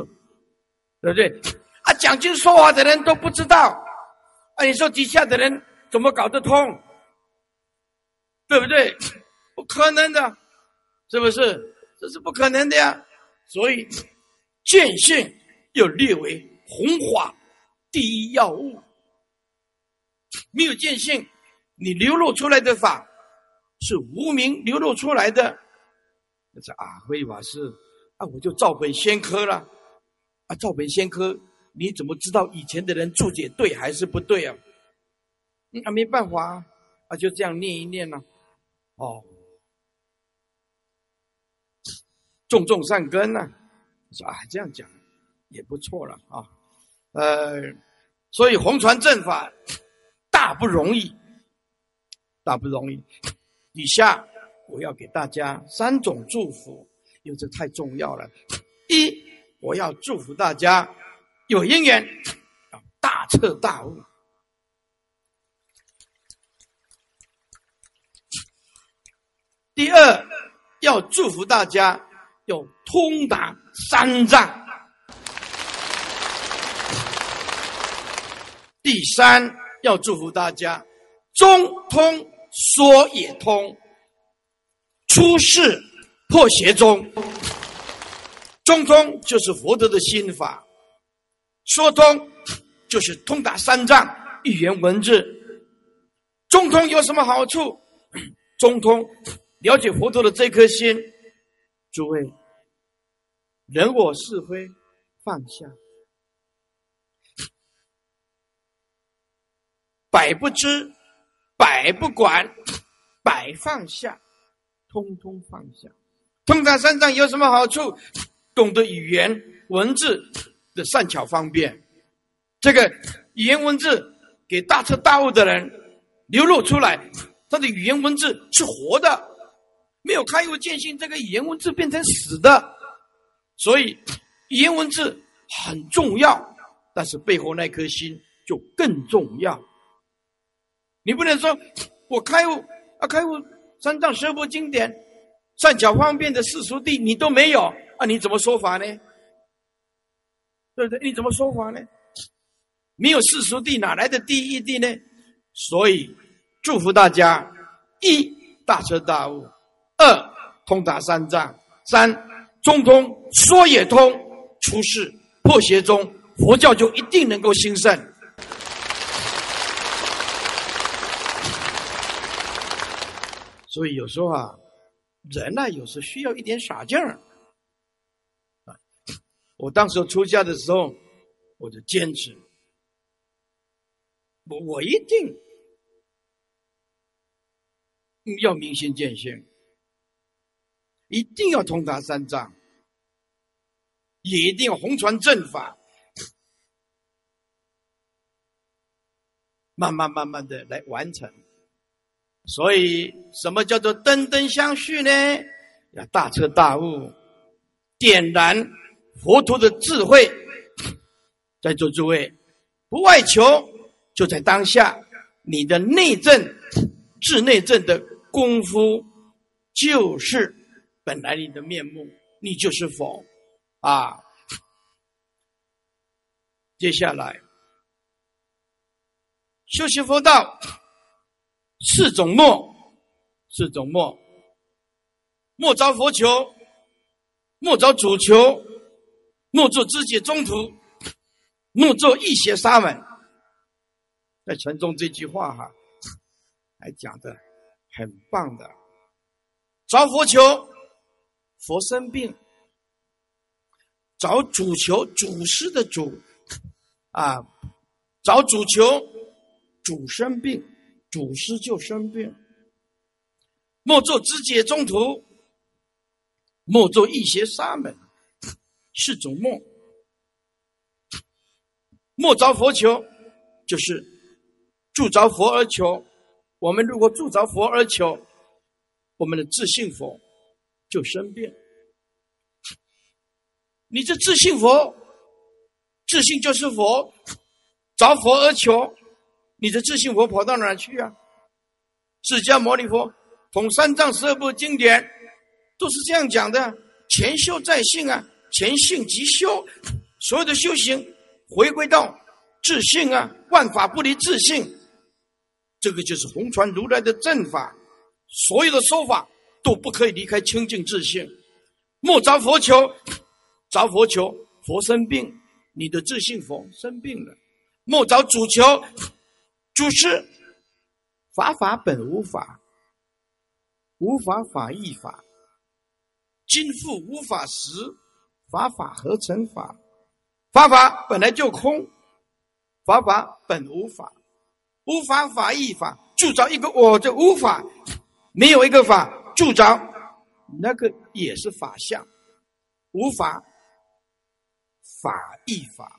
对不对？啊，讲经说话的人都不知道，啊，你说底下的人怎么搞得通？对不对？不可能的，是不是？这是不可能的呀。所以，见性又列为弘法第一要务。没有见性，你流露出来的法是无名流露出来的。那是啊，慧法师啊，我就照本宣科了。啊，照本宣科，你怎么知道以前的人注解对还是不对啊？啊，没办法啊，就这样念一念呢。哦，种种善根呢？说啊，这样讲也不错了啊。呃，所以红传正法大不容易，大不容易。以下我要给大家三种祝福，因为这太重要了。一，我要祝福大家有姻缘，大彻大悟。第二，要祝福大家有通达三藏。第三，要祝福大家中通说也通，出世破邪中。中通就是佛陀的心法，说通就是通达三藏一言文字。中通有什么好处？中通。了解佛陀的这颗心，诸位，人我是非放下，百不知，百不管，百放下，通通放下。通达三藏有什么好处？懂得语言文字的善巧方便，这个语言文字给大彻大悟的人流露出来，他的语言文字是活的。没有开悟见性，这个语言文字变成死的，所以语言文字很重要，但是背后那颗心就更重要。你不能说我开悟啊，开悟三藏十部经典善巧方便的世俗地你都没有啊，你怎么说法呢？对不对？你怎么说法呢？没有世俗地，哪来的第一地呢？所以祝福大家一大彻大悟。二通达三藏，三中通说也通，出世破邪中，佛教就一定能够兴盛。所以有时候啊，人呢有时需要一点傻劲儿啊。我当时出家的时候，我就坚持，我我一定要明心见性，一定要通达三藏，也一定要弘传正法，慢慢慢慢的来完成。所以，什么叫做灯灯相续呢？要大彻大悟，点燃佛陀的智慧。在座诸位，不外求，就在当下，你的内证、治内证的功夫，就是本来你的面目，你就是佛啊。接下来，修习佛道，四种莫，四种莫，莫着佛求，莫着主求，莫做知己中途。莫做一邪沙门，在禅宗这句话哈，还讲的很棒的。找佛求，佛生病；找主求，主师的主啊，找主求，主生病，祖师就生病。莫做知解中途，莫做一邪沙门，是种梦。莫着佛求，就是助着佛而求。我们如果助着佛而求，我们的自信佛就生病。你这自信佛，自信就是佛，着佛而求，你的自信佛跑到哪去啊？释迦牟尼佛统三藏十二部经典都是这样讲的：前修在信啊，前信即修，所有的修行。回归到自信啊，万法不离自信，这个就是红传如来的正法。所有的说法都不可以离开清净自信。莫着佛求，着佛求佛生病，你的自信佛生病了。莫着主求，主是法法本无法，无法法亦法，今复无法时，法法合成法。法法本来就空，法法本无法，无法法亦法，铸造一个我的无法，没有一个法铸造，那个也是法相，无法法亦法，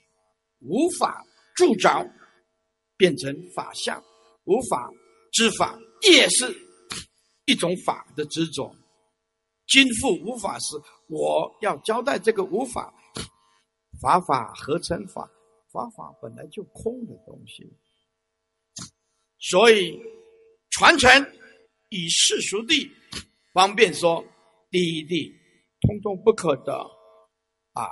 无法铸造变成法相，无法之法也是一种法的执着。今复无法时，我要交代这个无法。法法合成法，法法本来就空的东西，所以传承以世俗地方便说，第一地通通不可得啊。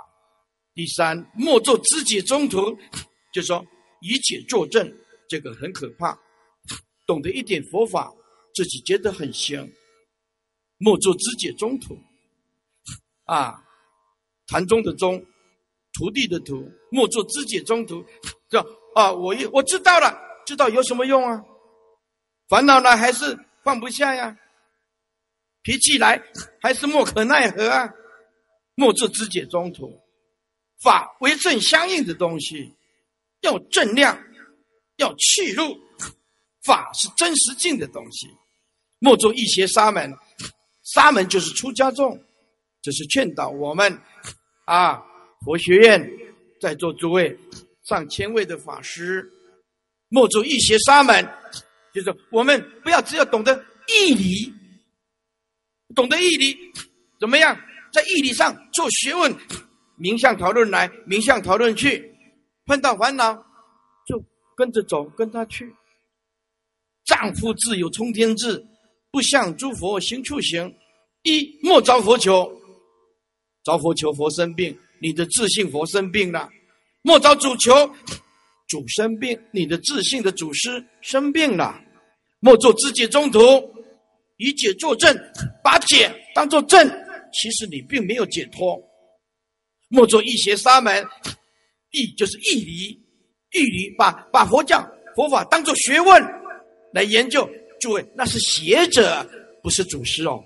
第三，莫做知己中途，就说以解作证，这个很可怕。懂得一点佛法，自己觉得很行，莫做知己中途啊。禅宗的宗。徒弟的徒，莫做知解中途。这啊，我一我知道了，知道有什么用啊？烦恼呢还是放不下呀？脾气来还是莫可奈何啊？莫做知解中途。法为正相应的东西，要正量，要去入。法是真实境的东西。莫做一邪沙门，沙门就是出家众，这是劝导我们啊。佛学院在座诸位上千位的法师，莫做一邪沙门，就是我们不要只有懂得义理，懂得义理怎么样？在义理上做学问，名相讨论来，名相讨论去，碰到烦恼就跟着走，跟他去。丈夫自有冲天志，不向诸佛行处行。一莫着佛求，着佛求佛生病。你的自信佛生病了，莫招主求，主生病，你的自信的祖师生病了，莫做自己中途，以解作证，把解当做证，其实你并没有解脱。莫做一邪沙门，义就是义理，义理把把佛教佛法当做学问来研究，诸位那是学者，不是祖师哦。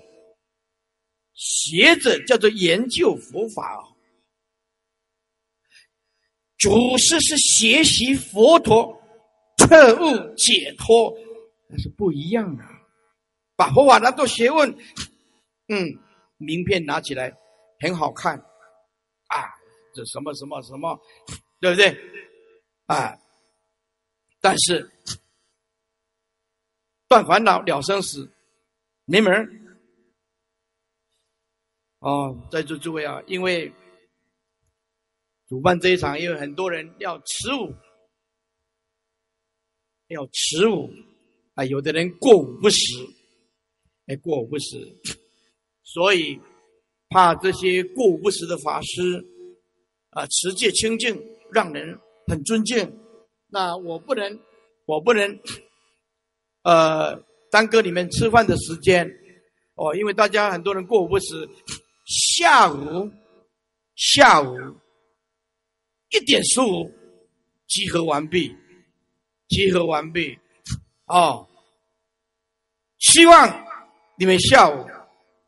学者叫做研究佛法哦。祖师是学习佛陀彻悟解脱，那是不一样的。把佛法当做学问，嗯，名片拿起来很好看，这什么什么什么，对不对？啊，但是断烦恼了生死没门儿。哦，在座诸位啊，因为主办这一场，因为很多人要持五，要持五，啊，有的人过午不食，哎，过午不食，所以怕这些过午不食的法师，啊，持戒清净，让人很尊敬。那我不能，我不能，呃，耽搁你们吃饭的时间，哦，因为大家很多人过午不食。下午，下午一点十五集合完毕，集合完毕，哦，希望你们下午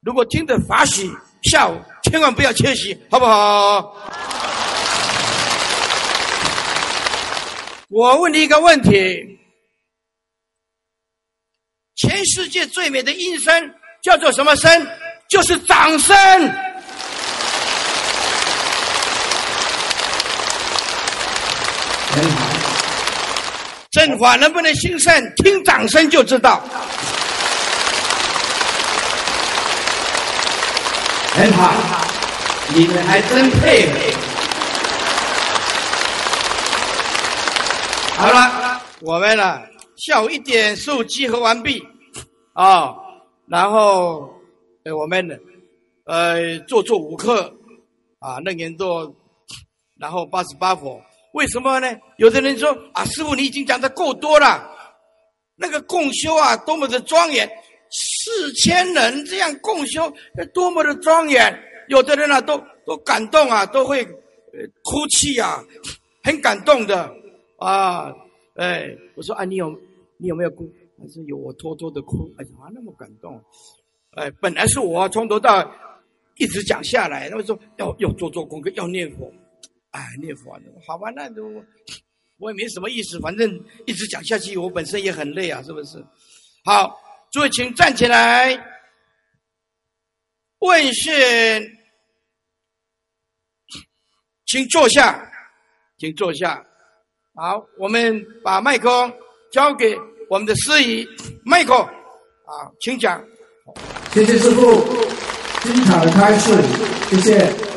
如果听得法喜，下午千万不要缺席，好不好？我问你一个问题：全世界最美的音声叫做什么声？就是掌声，很好。正法能不能兴盛，听掌声就知道。很好，你们还真配合。好了，我们呢下午一点十五集合完毕啊，然后。哎，我们呢呃做做五课啊，那年做，然后八十八佛，为什么呢？有的人说啊，师傅你已经讲的够多了，那个共修啊，多么的庄严，四千人这样共修，多么的庄严。有的人啊，都都感动啊，都会哭泣啊，很感动的啊。哎，我说啊，你有你有没有哭？他说有，我偷偷的哭。哎呀，那么感动。哎，本来是我从头到一直讲下来，他们说要要做做功课，要念佛，哎，念佛，好吧，那都我也没什么意思，反正一直讲下去，我本身也很累啊，是不是？好，诸位请站起来，问讯，请坐下，请坐下。好，我们把麦克交给我们的司仪，麦克，啊，请讲。谢谢师傅，精彩的开示，谢谢。